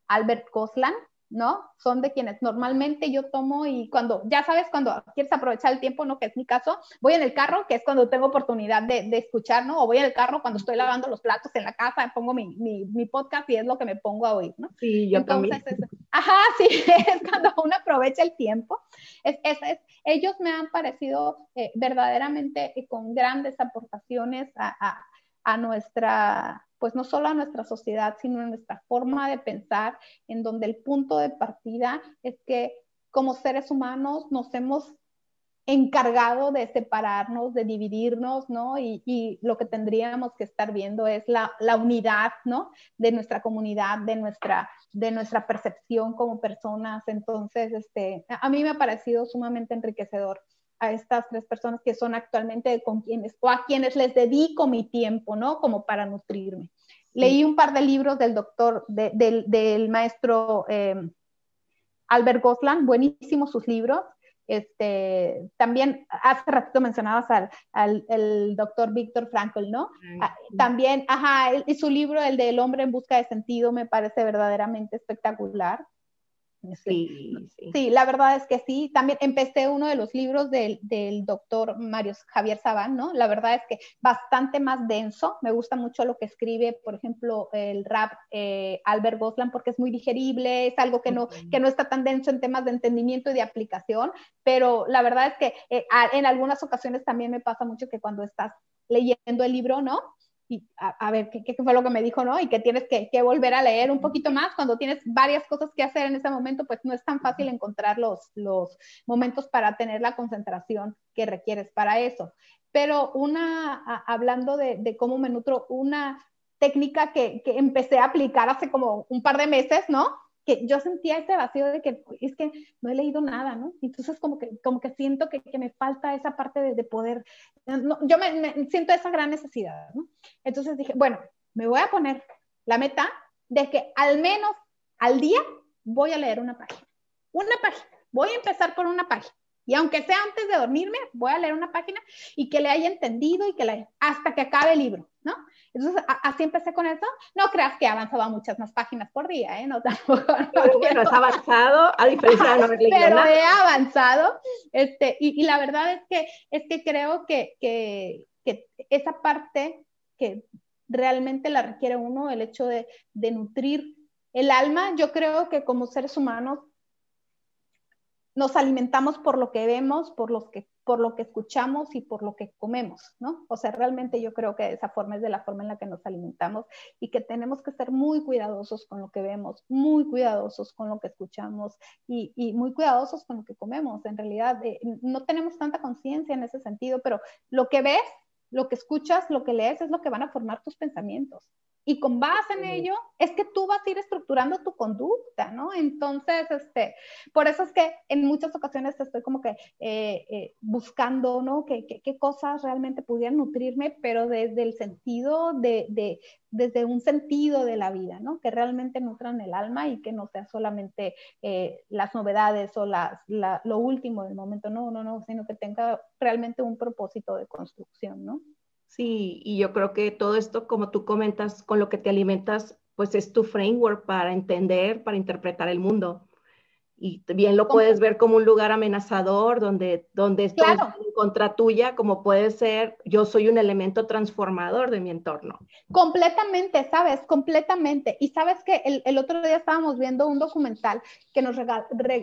Albert Koslan, ¿no? Son de quienes normalmente yo tomo y cuando, ya sabes, cuando quieres aprovechar el tiempo, ¿no? Que es mi caso, voy en el carro, que es cuando tengo oportunidad de, de escuchar, ¿no? O voy en el carro cuando estoy lavando los platos en la casa, pongo mi, mi, mi podcast y es lo que me pongo a oír, ¿no? Sí, yo Entonces, también. ajá, sí, es cuando uno aprovecha el tiempo. Es, es, es ellos me han parecido eh, verdaderamente eh, con grandes aportaciones a, a, a nuestra pues no solo a nuestra sociedad, sino a nuestra forma de pensar, en donde el punto de partida es que como seres humanos nos hemos encargado de separarnos, de dividirnos, ¿no? Y, lo que tendríamos que estar viendo es la, unidad, ¿no? De nuestra comunidad, de nuestra, de nuestra percepción como personas. Entonces, este, a mí me ha parecido sumamente enriquecedor a estas tres personas que son actualmente con quienes o a quienes les dedico mi tiempo, ¿no? Como para nutrirme. Leí un par de libros del doctor, del, maestro eh, Albert Goslan, buenísimos sus libros. Este, también hace ratito mencionabas al, el doctor Víctor Frankl, ¿no? Ah, también, ajá, y su libro, el del hombre en busca de sentido, me parece verdaderamente espectacular. Sí, sí. la verdad es que sí. También empecé uno de los libros del, del, doctor Mario Javier Sabán, ¿no? La verdad es que bastante más denso. Me gusta mucho lo que escribe, por ejemplo, el rap eh, Albert Goslan, porque es muy digerible, es algo que no, que no está tan denso en temas de entendimiento y de aplicación, pero la verdad es que eh, en algunas ocasiones también me pasa mucho que cuando estás leyendo el libro, ¿no? Y a, ver ¿qué, fue lo que me dijo, ¿no? Y que tienes que, volver a leer un poquito más cuando tienes varias cosas que hacer en ese momento, pues no es tan fácil encontrar los, los momentos para tener la concentración que requieres para eso. Pero una, hablando de, cómo me nutro, una técnica que, que empecé a aplicar hace como un par de meses, ¿no? Yo sentía ese vacío de que es que no he leído nada, ¿no? Entonces como que, como que siento que, que me falta esa parte de, de poder, yo me, siento esa gran necesidad, ¿no? Entonces dije, bueno, me voy a poner la meta de que al menos al día voy a leer una página, una página, voy a empezar por una página. Y aunque sea antes de dormirme, voy a leer una página y que le haya entendido y que la, hasta que acabe el libro, ¿no? Entonces, así empecé con eso. No creas que avanzaba muchas más páginas por día, ¿eh? No tampoco. pero bueno, has avanzado, a diferencia de no leído Pero he avanzado, este, y, y, la verdad es que, es que creo que, que, que, esa parte que realmente la requiere uno, el hecho de, de nutrir el alma, yo creo que como seres humanos nos alimentamos por lo que vemos, por, los que, por lo que escuchamos y por lo que comemos, ¿no? O sea, realmente yo creo que esa forma es de la forma en la que nos alimentamos y que tenemos que ser muy cuidadosos con lo que vemos, muy cuidadosos con lo que escuchamos y, y muy cuidadosos con lo que comemos. En realidad, eh, no tenemos tanta conciencia en ese sentido, pero lo que ves, lo que escuchas, lo que lees es lo que van a formar tus pensamientos y con base en ello es que tú vas a ir estructurando tu conducta, ¿no? Entonces, este, por eso es que en muchas ocasiones estoy como que eh, eh, buscando, ¿no? ¿Qué, qué, cosas realmente pudieran nutrirme, pero desde el sentido de, de, desde un sentido de la vida, ¿no? Que realmente nutran el alma y que no sea solamente eh, las novedades o las, lo último del momento, no, no, no, sino que tenga realmente un propósito de construcción, ¿no? Sí, y yo creo que todo esto, como tú comentas, con lo que te alimentas, pues es tu framework para entender, para interpretar el mundo y bien lo puedes ver como un lugar amenazador donde, donde estoy en contra tuya, como puede ser, yo soy un elemento transformador de mi entorno. Completamente, ¿sabes? Completamente. Y sabes que el, el otro día estábamos viendo un documental que nos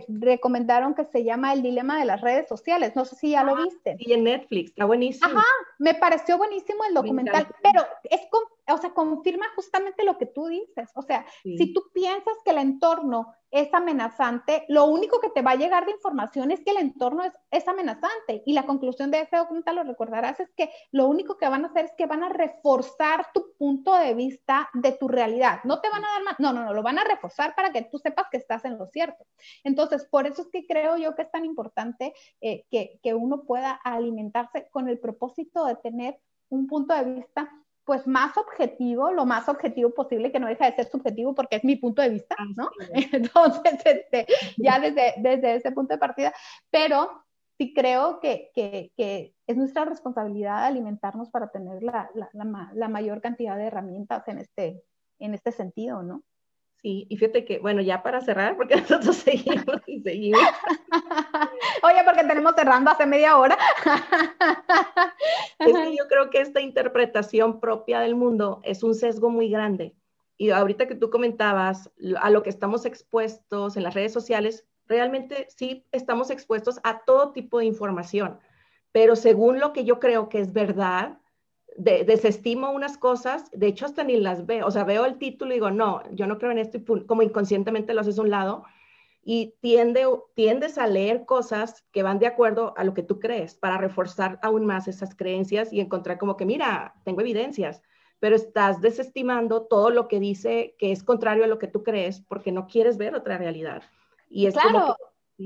recomendaron que se llama El dilema de las redes sociales. No sé si ya lo ah, viste. Y en Netflix, está buenísimo. Ajá, me pareció buenísimo el documental, pero es, o sea, confirma justamente lo que tú dices. O sea, si tú piensas que el entorno es amenazante, lo único que te va a llegar de información es que el entorno es, es amenazante. Y la conclusión de ese documental, lo recordarás, es que lo único que van a hacer es que van a reforzar tu punto de vista de tu realidad. No te van a dar más, no, no, no, lo van a reforzar para que tú sepas que estás en lo cierto. Entonces, por eso es que creo yo que es tan importante eh, que, que uno pueda alimentarse con el propósito de tener un punto de vista pues más objetivo, lo más objetivo posible, que no deja de ser subjetivo porque es mi punto de vista, ¿no? Entonces, este, ya desde, desde ese punto de partida, pero sí creo que, que, que es nuestra responsabilidad alimentarnos para tener la, la, la, la, mayor cantidad de herramientas en este, en este sentido, ¿no? Sí, y fíjate que, bueno, ya para cerrar, porque nosotros seguimos y seguimos. Oye, porque tenemos cerrando hace media hora. es que yo creo que esta interpretación propia del mundo es un sesgo muy grande. Y ahorita que tú comentabas a lo que estamos expuestos en las redes sociales, realmente sí estamos expuestos a todo tipo de información, pero según lo que yo creo que es verdad, desestimo unas cosas, de hecho hasta ni las veo, o sea, veo el título y digo, no, yo no creo en esto y como inconscientemente lo haces a un lado y tiende, tiendes a leer cosas que van de acuerdo a lo que tú crees para reforzar aún más esas creencias y encontrar como que, mira, tengo evidencias, pero estás desestimando todo lo que dice que es contrario a lo que tú crees porque no quieres ver otra realidad. Y es claro,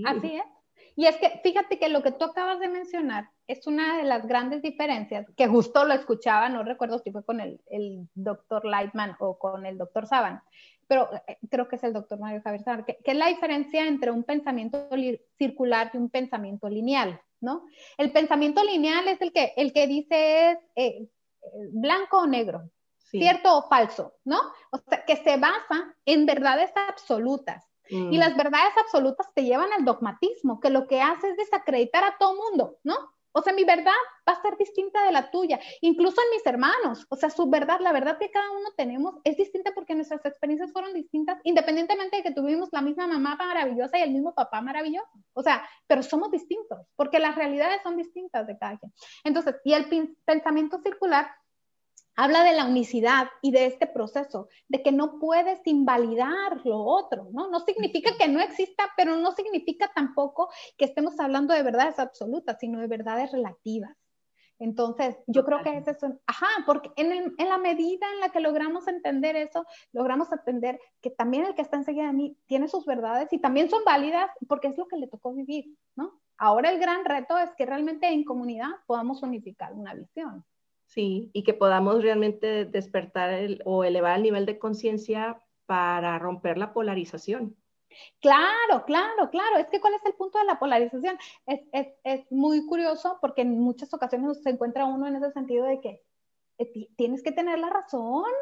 así es. Y es que fíjate que lo que tú acabas de mencionar es una de las grandes diferencias, que justo lo escuchaba, no recuerdo si fue con el, el doctor Lightman o con el doctor Saban, pero eh, creo que es el doctor Mario Javier Saban, que, es la diferencia entre un pensamiento circular y un pensamiento lineal, ¿no? El pensamiento lineal es el que, el que dice es eh, blanco o negro, cierto o falso, ¿no? O sea, que se basa en verdades absolutas. Y mm. las verdades absolutas te llevan al dogmatismo, que lo que hace es desacreditar a todo mundo, ¿no? O sea, mi verdad va a ser distinta de la tuya, incluso en mis hermanos. O sea, su verdad, la verdad que cada uno tenemos es distinta porque nuestras experiencias fueron distintas, independientemente de que tuvimos la misma mamá maravillosa y el mismo papá maravilloso. O sea, pero somos distintos porque las realidades son distintas de cada quien. Entonces, y el pensamiento circular habla de la unicidad y de este proceso, de que no puedes invalidar lo otro, ¿no? No significa que no exista, pero no significa tampoco que estemos hablando de verdades absolutas, sino de verdades relativas. Entonces, yo creo que es eso. Ajá, porque en, en, la medida en la que logramos entender eso, logramos entender que también el que está enseguida de mí tiene sus verdades y también son válidas porque es lo que le tocó vivir, ¿no? Ahora el gran reto es que realmente en comunidad podamos unificar una visión. Sí, y que podamos realmente despertar o elevar el nivel de conciencia para romper la polarización. Claro, claro, claro. Es que cuál es el punto de la polarización. Es, es, es muy curioso porque en muchas ocasiones se encuentra uno en ese sentido de que eh, tienes que tener la razón,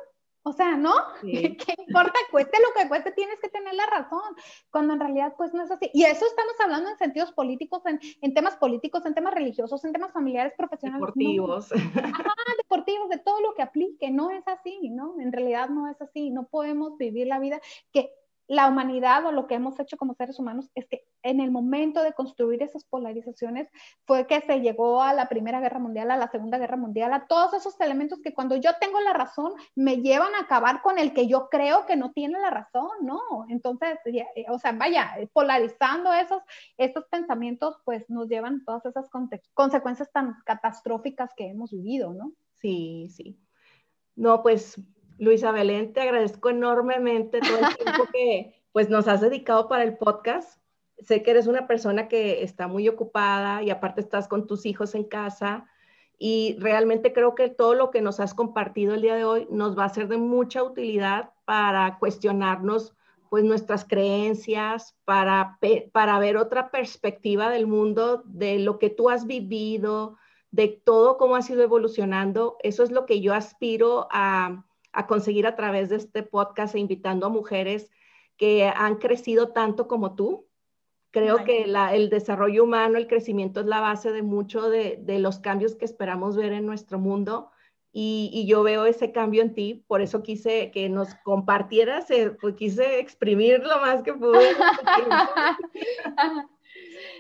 o sea, ¿no? ¿Qué importa? Cueste lo que cueste, tienes que tener la razón, cuando en realidad pues no es así. Y eso estamos hablando en sentidos políticos, en, en temas políticos, en temas religiosos, en temas familiares, profesionales. Deportivos. Ajá, deportivos, de todo lo que aplique, no es así, ¿no? En realidad no es así, no podemos vivir la vida que la humanidad o lo que hemos hecho como seres humanos es que en el momento de construir esas polarizaciones fue que se llegó a la Primera Guerra Mundial, a la Segunda Guerra Mundial, a todos esos elementos que cuando yo tengo la razón me llevan a acabar con el que yo creo que no tiene la razón, ¿no? Entonces, eh, o sea, vaya, polarizando esos, esos pensamientos, pues nos llevan todas esas consecuencias tan catastróficas que hemos vivido, ¿no? Sí, sí. No, pues Luisa Belén, te agradezco enormemente todo el tiempo que pues, nos has dedicado para el podcast. Sé que eres una persona que está muy ocupada y aparte estás con tus hijos en casa y realmente creo que todo lo que nos has compartido el día de hoy nos va a ser de mucha utilidad para cuestionarnos pues nuestras creencias, para, para ver otra perspectiva del mundo, de lo que tú has vivido, de todo cómo ha sido evolucionando. Eso es lo que yo aspiro a, a conseguir a través de este podcast e invitando a mujeres que han crecido tanto como tú. Creo que el desarrollo humano, el crecimiento es la base de mucho de, los cambios que esperamos ver en nuestro mundo. Y, yo veo ese cambio en ti, por eso quise que nos compartieras, eh, pues quise exprimir lo más que pude.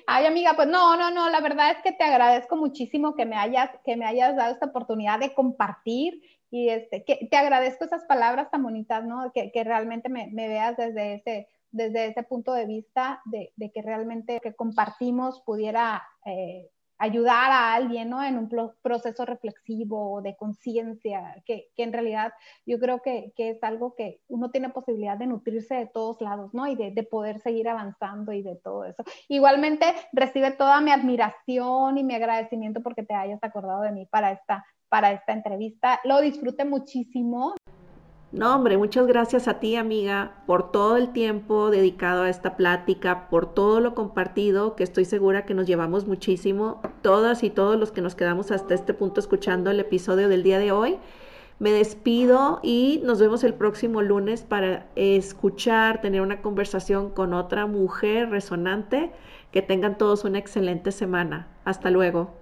Ay, amiga, pues no, no, no, la verdad es que te agradezco muchísimo que me hayas, que me hayas dado esta oportunidad de compartir y este, que te agradezco esas palabras tan bonitas, ¿no? Que, que realmente me, me, veas desde ese, desde ese punto de vista de, de que realmente que compartimos pudiera eh, ayudar a alguien, ¿no? En un proceso reflexivo de conciencia, que, que, en realidad yo creo que, que, es algo que uno tiene posibilidad de nutrirse de todos lados, ¿no? Y de, de, poder seguir avanzando y de todo eso. Igualmente, recibe toda mi admiración y mi agradecimiento porque te hayas acordado de mí para esta, para esta entrevista. Lo disfruté muchísimo. No, hombre, muchas gracias a ti, amiga, por todo el tiempo dedicado a esta plática, por todo lo compartido, que estoy segura que nos llevamos muchísimo, todas y todos los que nos quedamos hasta este punto escuchando el episodio del día de hoy. Me despido y nos vemos el próximo lunes para escuchar, tener una conversación con otra mujer resonante. Que tengan todos una excelente semana. Hasta luego.